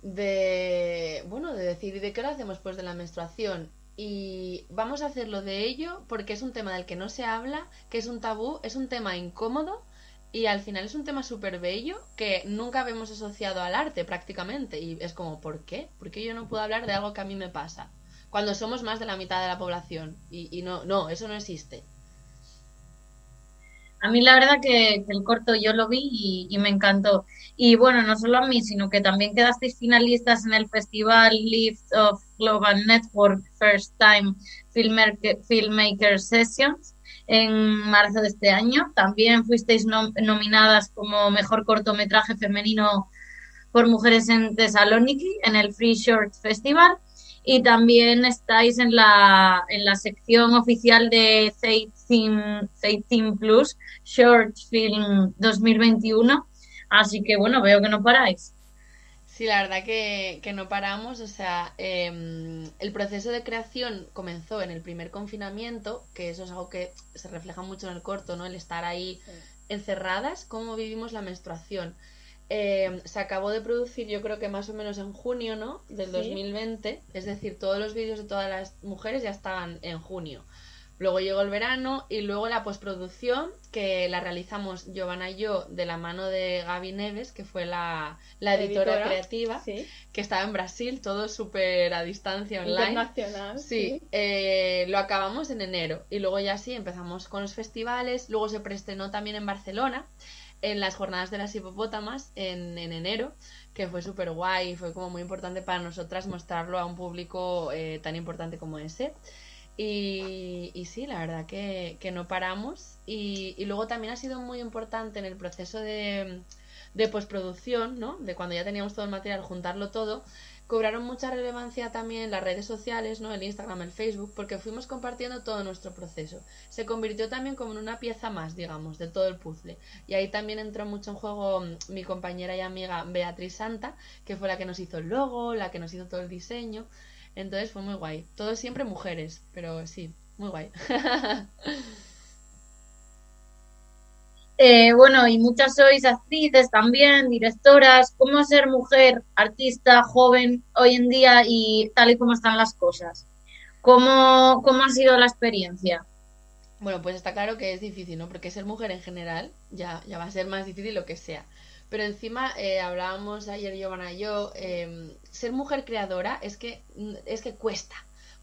de, bueno, de decir, ¿y de qué lo hacemos? Pues de la menstruación. Y vamos a hacerlo de ello porque es un tema del que no se habla, que es un tabú, es un tema incómodo y al final es un tema súper bello que nunca habíamos asociado al arte prácticamente. Y es como, ¿por qué? ¿Por qué yo no puedo hablar de algo que a mí me pasa? Cuando somos más de la mitad de la población. Y, no, no, eso no existe. A mí la verdad que, que el corto yo lo vi y, y me encantó. Y bueno, no solo a mí, sino que también quedasteis finalistas en el festival Lift of Global Network First Time Filmmaker, Filmmaker Sessions en marzo de este año. También fuisteis nom- nominadas como mejor cortometraje femenino por mujeres en Thessaloniki en el Free Short Festival. Y también estáis en la, en la sección oficial de 18, 18 Plus Short Film 2021. Así que bueno, veo que no paráis. Sí, la verdad que, que no paramos. O sea, em, el proceso de creación comenzó en el primer confinamiento, que eso es algo que se refleja mucho en el corto, ¿no? El estar ahí encerradas, cómo vivimos la menstruación. Em, se acabó de producir, yo creo que más o menos en junio, ¿no? Del Sí. 2020. Es decir, todos los vídeos de todas las mujeres ya estaban en junio. Luego llegó el verano y luego la postproducción, que la realizamos Giovanna y yo de la mano de Gaby Neves, que fue la, la editora, Editora, creativa, sí. que estaba en Brasil, todo súper a distancia online. Internacional, Sí, sí. eh, lo acabamos en enero y luego ya sí empezamos con los festivales, luego se preestrenó también en Barcelona en las jornadas de las hipopótamas en, en enero, que fue súper guay, fue como muy importante para nosotras mostrarlo a un público eh, tan importante como ese. Y, sí, la verdad que, que no paramos. Y, y luego también ha sido muy importante en el proceso de, de postproducción, ¿no? De cuando ya teníamos todo el material, juntarlo todo. Cobraron mucha relevancia también las redes sociales, ¿no? El Instagram, el Facebook, porque fuimos compartiendo todo nuestro proceso. Se convirtió también como en una pieza más, digamos, de todo el puzzle. Y ahí también entró mucho en juego mm, mi compañera y amiga Beatriz Santa, que fue la que nos hizo el logo, la que nos hizo todo el diseño. Entonces fue muy guay. Todo siempre mujeres, pero sí, muy guay. Eh, bueno, y muchas sois actrices también, directoras. ¿Cómo ser mujer, artista, joven hoy en día y tal y como están las cosas? ¿Cómo, cómo ha sido la experiencia? Bueno, pues está claro que es difícil, ¿no? Porque ser mujer en general ya, ya va a ser más difícil lo que sea. Pero encima eh, hablábamos ayer Giovanna y yo, eh, ser mujer creadora es que, es que cuesta.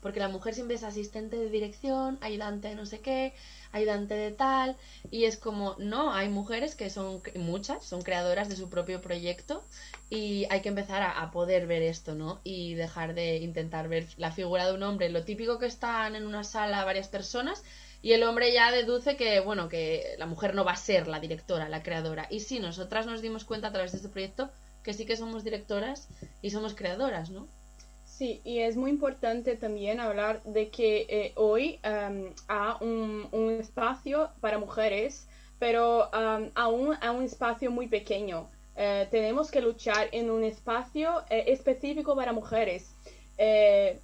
Porque la mujer siempre es asistente de dirección, ayudante de no sé qué, ayudante de tal, y es como, no, hay mujeres que son, muchas, son creadoras de su propio proyecto y hay que empezar a poder ver esto, ¿no? Y dejar de intentar ver la figura de un hombre, lo típico que están en una sala varias personas y el hombre ya deduce que, bueno, que la mujer no va a ser la directora, la creadora. Y sí, nosotras nos dimos cuenta a través de este proyecto que sí que somos directoras y somos creadoras, ¿no? Sí, y es muy importante también hablar de que eh, hoy um, hay un, espacio para mujeres, pero um, aún hay un espacio muy pequeño. Eh, tenemos que luchar en un espacio eh, específico para mujeres,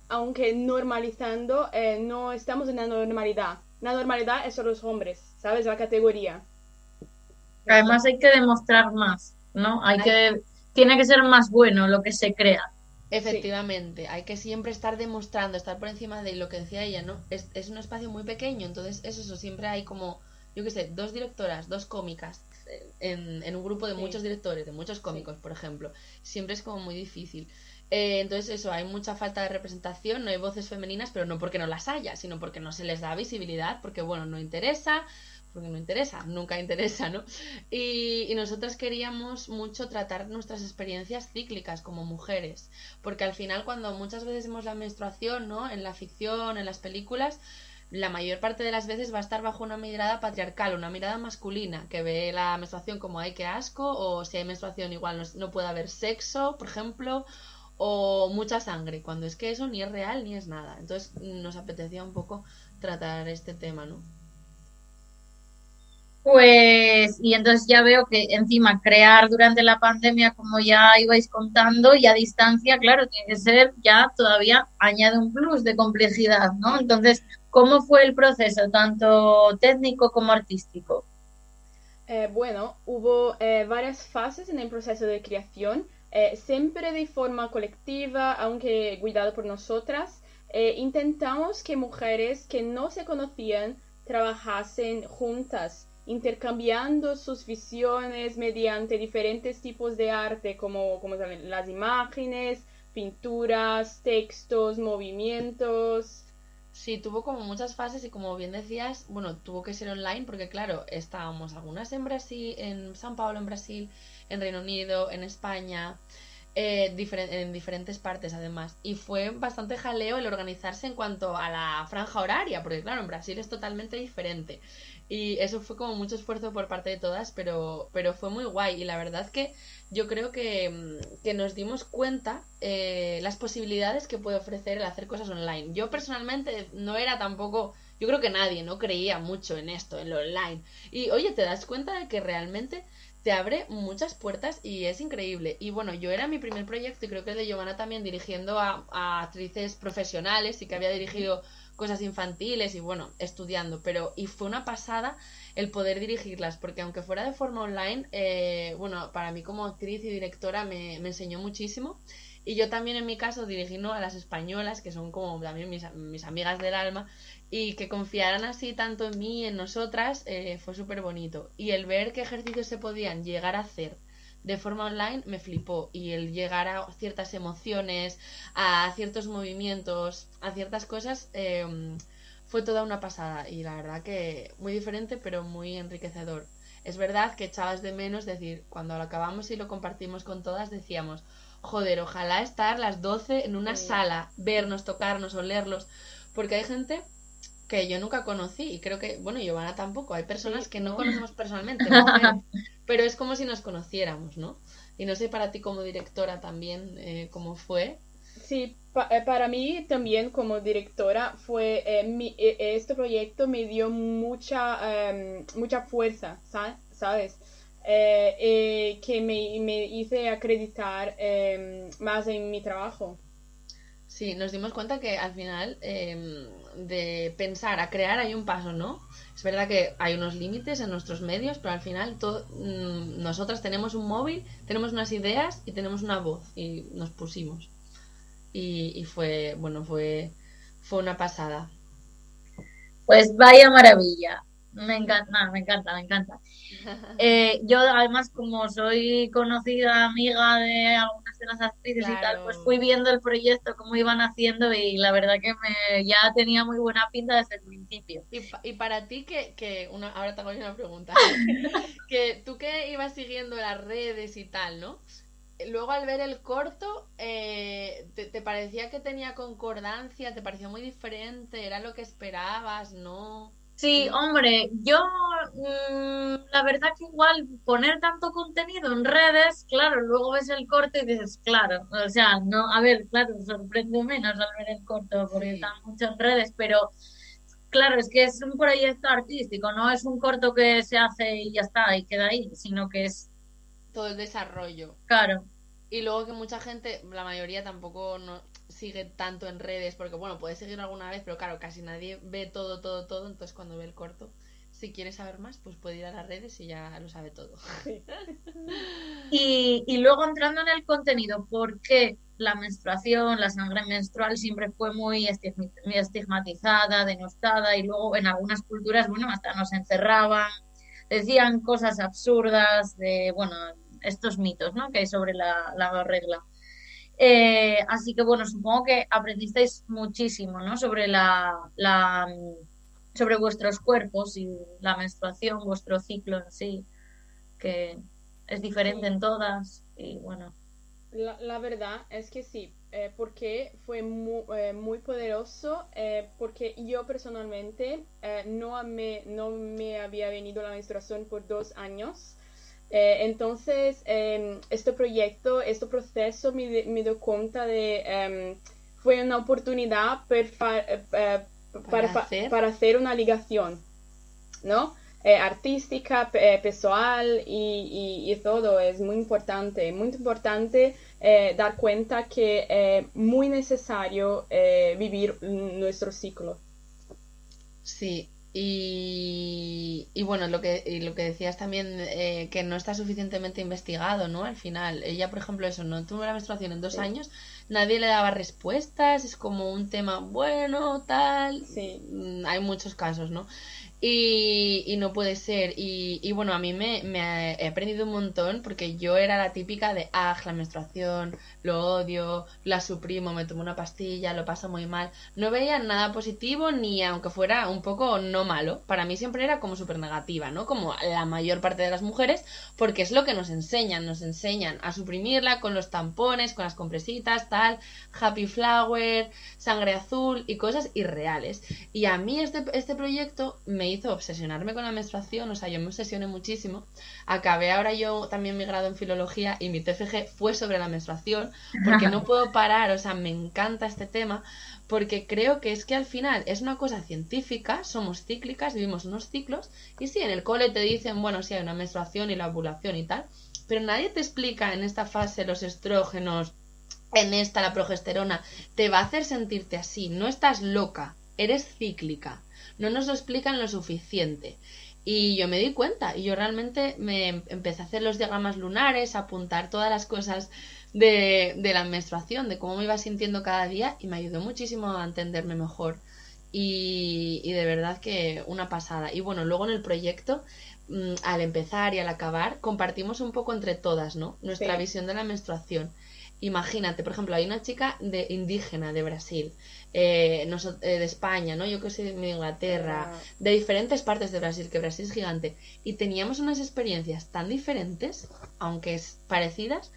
aunque normalizando, no estamos en la normalidad. La normalidad es solo los hombres, ¿sabes? La categoría. Además hay que demostrar más, ¿no? Hay que, tiene que ser más bueno lo que se crea. Efectivamente, sí. hay que siempre estar demostrando, estar por encima de lo que decía ella, ¿no? Es, es un espacio muy pequeño, entonces eso, eso, siempre hay como, yo qué sé, dos directoras, dos cómicas, en, en un grupo de sí. muchos directores, de muchos cómicos, sí. por ejemplo. Siempre es como muy difícil. Eh, entonces eso, hay mucha falta de representación, no hay voces femeninas, pero no porque no las haya, sino porque no se les da visibilidad, porque bueno, no interesa, porque no interesa, nunca interesa, ¿no? Y, y nosotras queríamos mucho tratar nuestras experiencias cíclicas como mujeres, porque al final cuando muchas veces vemos la menstruación, ¿no? En la ficción, en las películas, la mayor parte de las veces va a estar bajo una mirada patriarcal, una mirada masculina, que ve la menstruación como hay que asco, o si hay menstruación igual no, no puede haber sexo, por ejemplo, o mucha sangre, cuando es que eso ni es real ni es nada. Entonces nos apetecía un poco tratar este tema, ¿no? Pues, y entonces ya veo que encima crear durante la pandemia, como ya ibais contando, y a distancia, claro, tiene que ser ya todavía añade un plus de complejidad, ¿no? Entonces, ¿cómo fue el proceso, tanto técnico como artístico? Eh, bueno, hubo eh, varias fases en el proceso de creación, eh, siempre de forma colectiva, aunque cuidado por nosotras. intentamos que mujeres que no se conocían trabajasen juntas intercambiando sus visiones mediante diferentes tipos de arte, como, como saben, las imágenes, pinturas, textos, movimientos. Sí, tuvo como muchas fases y como bien decías, bueno, tuvo que ser online porque claro, estábamos algunas en Brasil, en San Paulo, en Brasil, en Reino Unido, en España, eh, en diferentes partes además. Y fue bastante jaleo el organizarse en cuanto a la franja horaria, porque claro, en Brasil es totalmente diferente. Y eso fue como mucho esfuerzo por parte de todas, pero, pero fue muy guay. Y la verdad que yo creo que, que nos dimos cuenta eh, las posibilidades que puede ofrecer el hacer cosas online. Yo personalmente no era tampoco, yo creo que nadie no creía mucho en esto, en lo online. Y oye, te das cuenta de que realmente te abre muchas puertas y es increíble. Y bueno, yo era mi primer proyecto y creo que el de Giovanna también dirigiendo a, a actrices profesionales y que había dirigido cosas infantiles y bueno, estudiando, pero y fue una pasada el poder dirigirlas, porque aunque fuera de forma online, eh, bueno, para mí como actriz y directora me, me enseñó muchísimo Y yo también en mi caso dirigí ¿no? a las españolas, que son como también mis, amigas del alma, y que confiaran así tanto en mí, en nosotras, eh, fue súper bonito. Y el ver qué ejercicios se podían llegar a hacer de forma online me flipó. Y el llegar a ciertas emociones, a ciertos movimientos, a ciertas cosas, em, fue toda una pasada. Y la verdad que muy diferente, pero muy enriquecedor. Es verdad que echabas de menos decir, cuando lo acabamos y lo compartimos con todas, decíamos, joder, ojalá estar las 12 en una sala, vernos, tocarnos, olerlos, porque hay gente que yo nunca conocí y creo que, bueno, Giovanna tampoco, hay personas que no conocemos personalmente, pero es como si nos conociéramos, ¿no? Y no sé para ti como directora también eh, cómo fue. Sí, eh, para mí también como directora fue, eh, este proyecto me dio mucha, em, mucha fuerza, ¿sabes? Que me, me, hice acreditar em, más en mi trabajo. Sí, nos dimos cuenta que al final em, de pensar a crear hay un paso, ¿no? Es verdad que hay unos límites en nuestros medios, pero al final todo, mm, nosotras tenemos un móvil, tenemos unas ideas y tenemos una voz y nos pusimos. Y, fue, bueno, fue, fue una pasada. Pues vaya maravilla. Me encanta, me encanta, me encanta. Eh, yo además como soy conocida amiga de algunas de las actrices y tal, pues fui viendo el proyecto, cómo iban haciendo y la verdad que me ya tenía muy buena pinta desde el principio. Y, para ti que, que una, ahora te hago una pregunta, que tú que ibas siguiendo las redes y tal, ¿no? Luego al ver el corto, eh, te, ¿te parecía que tenía concordancia? ¿Te pareció muy diferente? ¿Era lo que esperabas? ¿No? Sí, hombre, yo mm, la verdad que igual poner tanto contenido en redes, claro, luego ves el corte y dices, claro, o sea, no, a ver, claro, sorprende menos al ver el corto porque están mucho en redes, pero claro, es que es un proyecto artístico, no es un corto que se hace y ya está, y queda ahí, sino que es todo el desarrollo. Claro. Y luego que mucha gente, la mayoría tampoco no, sigue tanto en redes, porque bueno, puedes seguir alguna vez, pero claro, casi nadie ve todo, todo, todo, entonces cuando ve el corto, si quiere saber más, pues puede ir a las redes y ya lo sabe todo. y, y luego entrando en el contenido, ¿por qué la menstruación, la sangre menstrual siempre fue muy estigmatizada, denostada y luego en algunas culturas, bueno, hasta nos encerraban, decían cosas absurdas de, bueno, estos mitos, ¿no? Que hay sobre la, la regla. Eh, así que bueno, supongo que aprendisteis muchísimo, ¿no? Sobre la, la, sobre vuestros cuerpos y la menstruación, vuestro ciclo en sí, que es diferente en todas y bueno. La, verdad es que sí, eh, porque fue muy, eh, muy poderoso, porque yo personalmente no, me, no me había venido la menstruación por dos años eh, entonces, em, este proyecto, este proceso me, me dio cuenta de, em, fue una oportunidad eh, eh, para, para, hacer? una ligación, ¿no? artística, personal y, y, todo es muy importante, muy importante dar cuenta que es muy necesario vivir nuestro ciclo. Sí, y, y, bueno, lo que, lo que decías también, eh, que no está suficientemente investigado, ¿no? Al final, ella, por ejemplo, eso, no tuvo la menstruación en dos años, nadie le daba respuestas, es como un tema bueno, tal. Sí. Mm, hay muchos casos, ¿no? Y, no puede ser. Y, bueno, a mí me, me, he aprendido un montón porque yo era la típica de, ah, la menstruación, lo odio, la suprimo, me tomo una pastilla, lo paso muy mal. No veía nada positivo ni aunque fuera un poco no malo. Para mí siempre era como súper negativa, ¿no? Como la mayor parte de las mujeres, porque es lo que nos enseñan. Nos enseñan a suprimirla con los tampones, con las compresitas, tal, happy flower, sangre azul y cosas irreales. Y a mí este, este proyecto me hizo obsesionarme con la menstruación, o sea, yo me obsesioné muchísimo. Acabé ahora yo también mi grado en filología y mi TFG fue sobre la menstruación, porque no puedo parar, o sea, me encanta este tema, porque creo que es que al final es una cosa científica, somos cíclicas, vivimos unos ciclos, y sí, en el cole te dicen, bueno, sí hay una menstruación y la ovulación y tal, pero nadie te explica en esta fase los estrógenos, en esta la progesterona, te va a hacer sentirte así, no estás loca, eres cíclica. No nos lo explican lo suficiente. Y yo me di cuenta y yo realmente me empecé a hacer los diagramas lunares, a apuntar todas las cosas de, de la menstruación, de cómo me iba sintiendo cada día y me ayudó muchísimo a entenderme mejor. Y, y de verdad que una pasada. Y bueno, luego en el proyecto, mm, al empezar y al acabar, compartimos un poco entre todas, ¿no? Nuestra Sí. visión de la menstruación. Imagínate, por ejemplo, hay una chica de indígena de Brasil, eh, eh, de España, ¿no? Yo que soy de Inglaterra, Ah. de diferentes partes de Brasil, que Brasil es gigante, y teníamos unas experiencias tan diferentes, aunque es parecidas,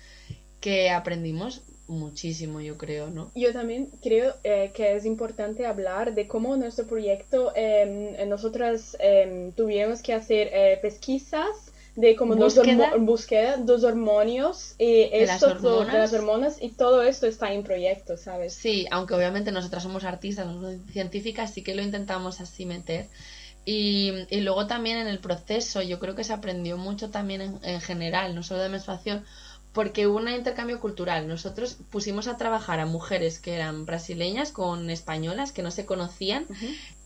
que aprendimos muchísimo, yo creo, ¿no? Yo también creo eh, que es importante hablar de cómo nuestro proyecto, eh, nosotras eh, tuvimos que hacer eh, pesquisas de como dos, Búsqueda. hormo- búsqueda, dos hormonios y De las esto todo- de las hormonas y todo esto está en proyecto, ¿sabes? Sí, aunque obviamente nosotras somos artistas, somos científicas, sí que lo intentamos así meter. Y, y luego también en el proceso, yo creo que se aprendió mucho también en, en general, no solo de menstruación, porque hubo un intercambio cultural. Nosotros pusimos a trabajar a mujeres que eran brasileñas con españolas que no se conocían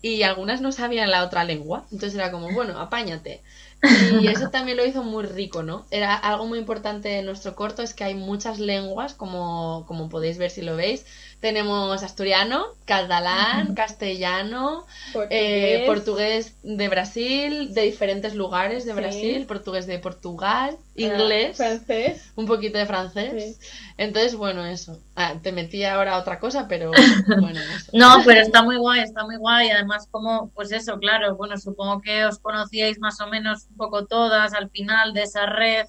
y algunas no sabían la otra lengua. Entonces era como, bueno, apáñate. Y eso también lo hizo muy rico, ¿no? Era algo muy importante en nuestro corto, es que hay muchas lenguas, como, como podéis ver si lo veis. Tenemos asturiano, catalán, castellano, eh, Portugués. de Brasil, de diferentes lugares de Sí. Brasil, portugués de Portugal, Ah, inglés, francés. un poquito de francés. Entonces, bueno, eso. Ah, te metí ahora otra cosa, pero bueno, eso. No, pero está muy guay, está muy guay. Además, como, pues eso, claro, bueno, supongo que os conocíais más o menos un poco todas al final de esa red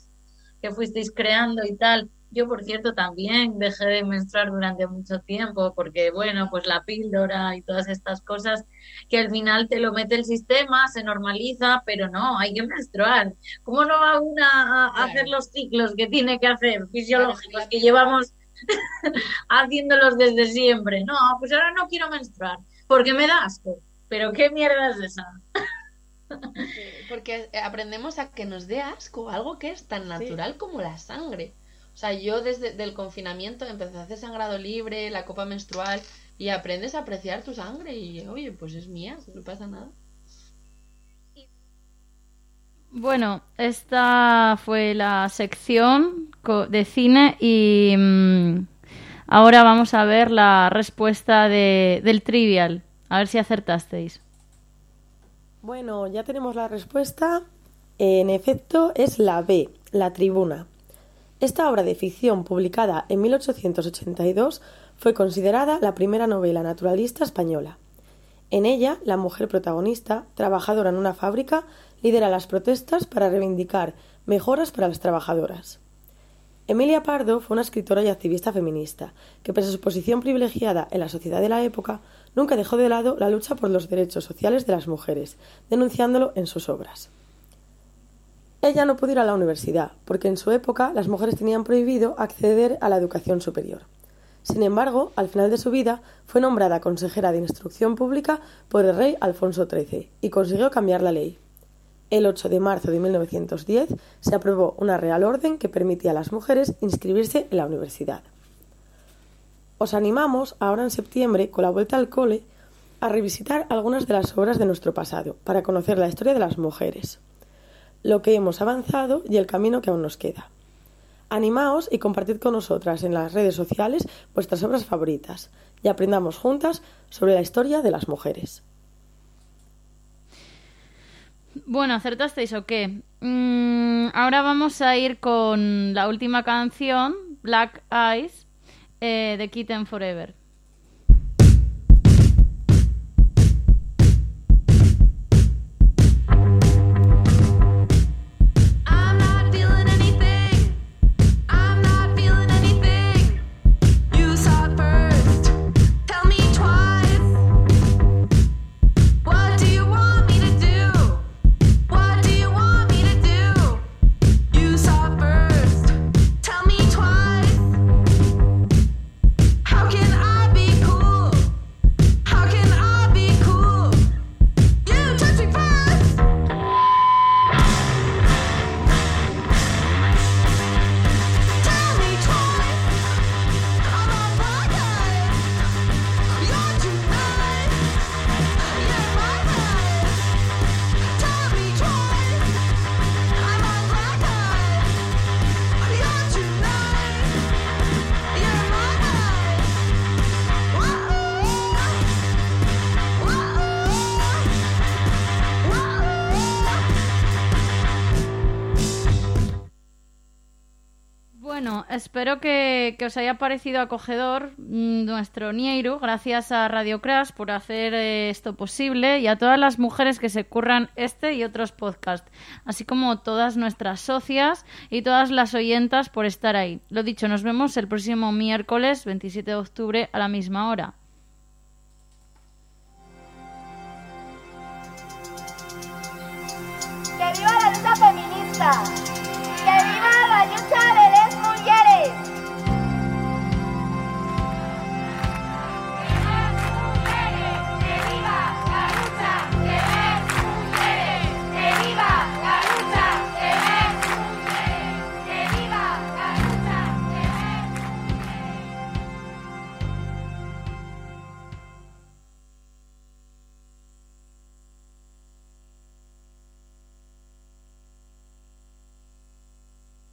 que fuisteis creando y tal. Yo, por cierto, también dejé de menstruar durante mucho tiempo porque, bueno, pues la píldora y todas estas cosas que al final te lo mete el sistema, se normaliza, pero no, hay que menstruar. ¿Cómo no va una a hacer los ciclos que tiene que hacer fisiológicos que llevamos haciéndolos desde siempre? No, pues ahora no quiero menstruar porque me da asco. Pero qué mierda es esa. Porque aprendemos a que nos dé asco algo que es tan natural como la sangre. O sea, yo desde el confinamiento empecé a hacer sangrado libre, la copa menstrual, y aprendes a apreciar tu sangre y, oye, pues es mía, no pasa nada. Bueno, esta fue la sección de cine y mm, ahora vamos a ver la respuesta de, del trivial. A ver si acertasteis. Bueno, ya tenemos la respuesta. En efecto, es la B, La Tribuna. Esta obra de ficción, publicada en 1882, fue considerada la primera novela naturalista española. En ella, la mujer protagonista, trabajadora en una fábrica, lidera las protestas para reivindicar mejoras para las trabajadoras. Emilia Pardo fue una escritora y activista feminista, que pese a su posición privilegiada en la sociedad de la época, nunca dejó de lado la lucha por los derechos sociales de las mujeres, denunciándolo en sus obras. Ella no pudo ir a la universidad, porque en su época las mujeres tenían prohibido acceder a la educación superior. Sin embargo, al final de su vida fue nombrada consejera de Instrucción Pública por el rey Alfonso XIII y consiguió cambiar la ley. El 8 de marzo de 1910 se aprobó una real orden que permitía a las mujeres inscribirse en la universidad. Os animamos ahora en septiembre, con la vuelta al cole, a revisitar algunas de las obras de nuestro pasado para conocer la historia de las mujeres, lo que hemos avanzado y el camino que aún nos queda. Animaos y compartid con nosotras en las redes sociales vuestras obras favoritas y aprendamos juntas sobre la historia de las mujeres. Bueno, ¿acertasteis o qué? Mm, ahora vamos a ir con la última canción, Black Eyes, eh, de Kitten Forever. Espero que, os haya parecido acogedor mm, nuestro Nieiro. Gracias a Radio Crash por hacer eh, esto posible y a todas las mujeres que se curran este y otros podcasts, así como todas nuestras socias y todas las oyentas por estar ahí. Lo dicho, nos vemos el próximo miércoles 27 de octubre a la misma hora. ¡Que viva la lucha feminista!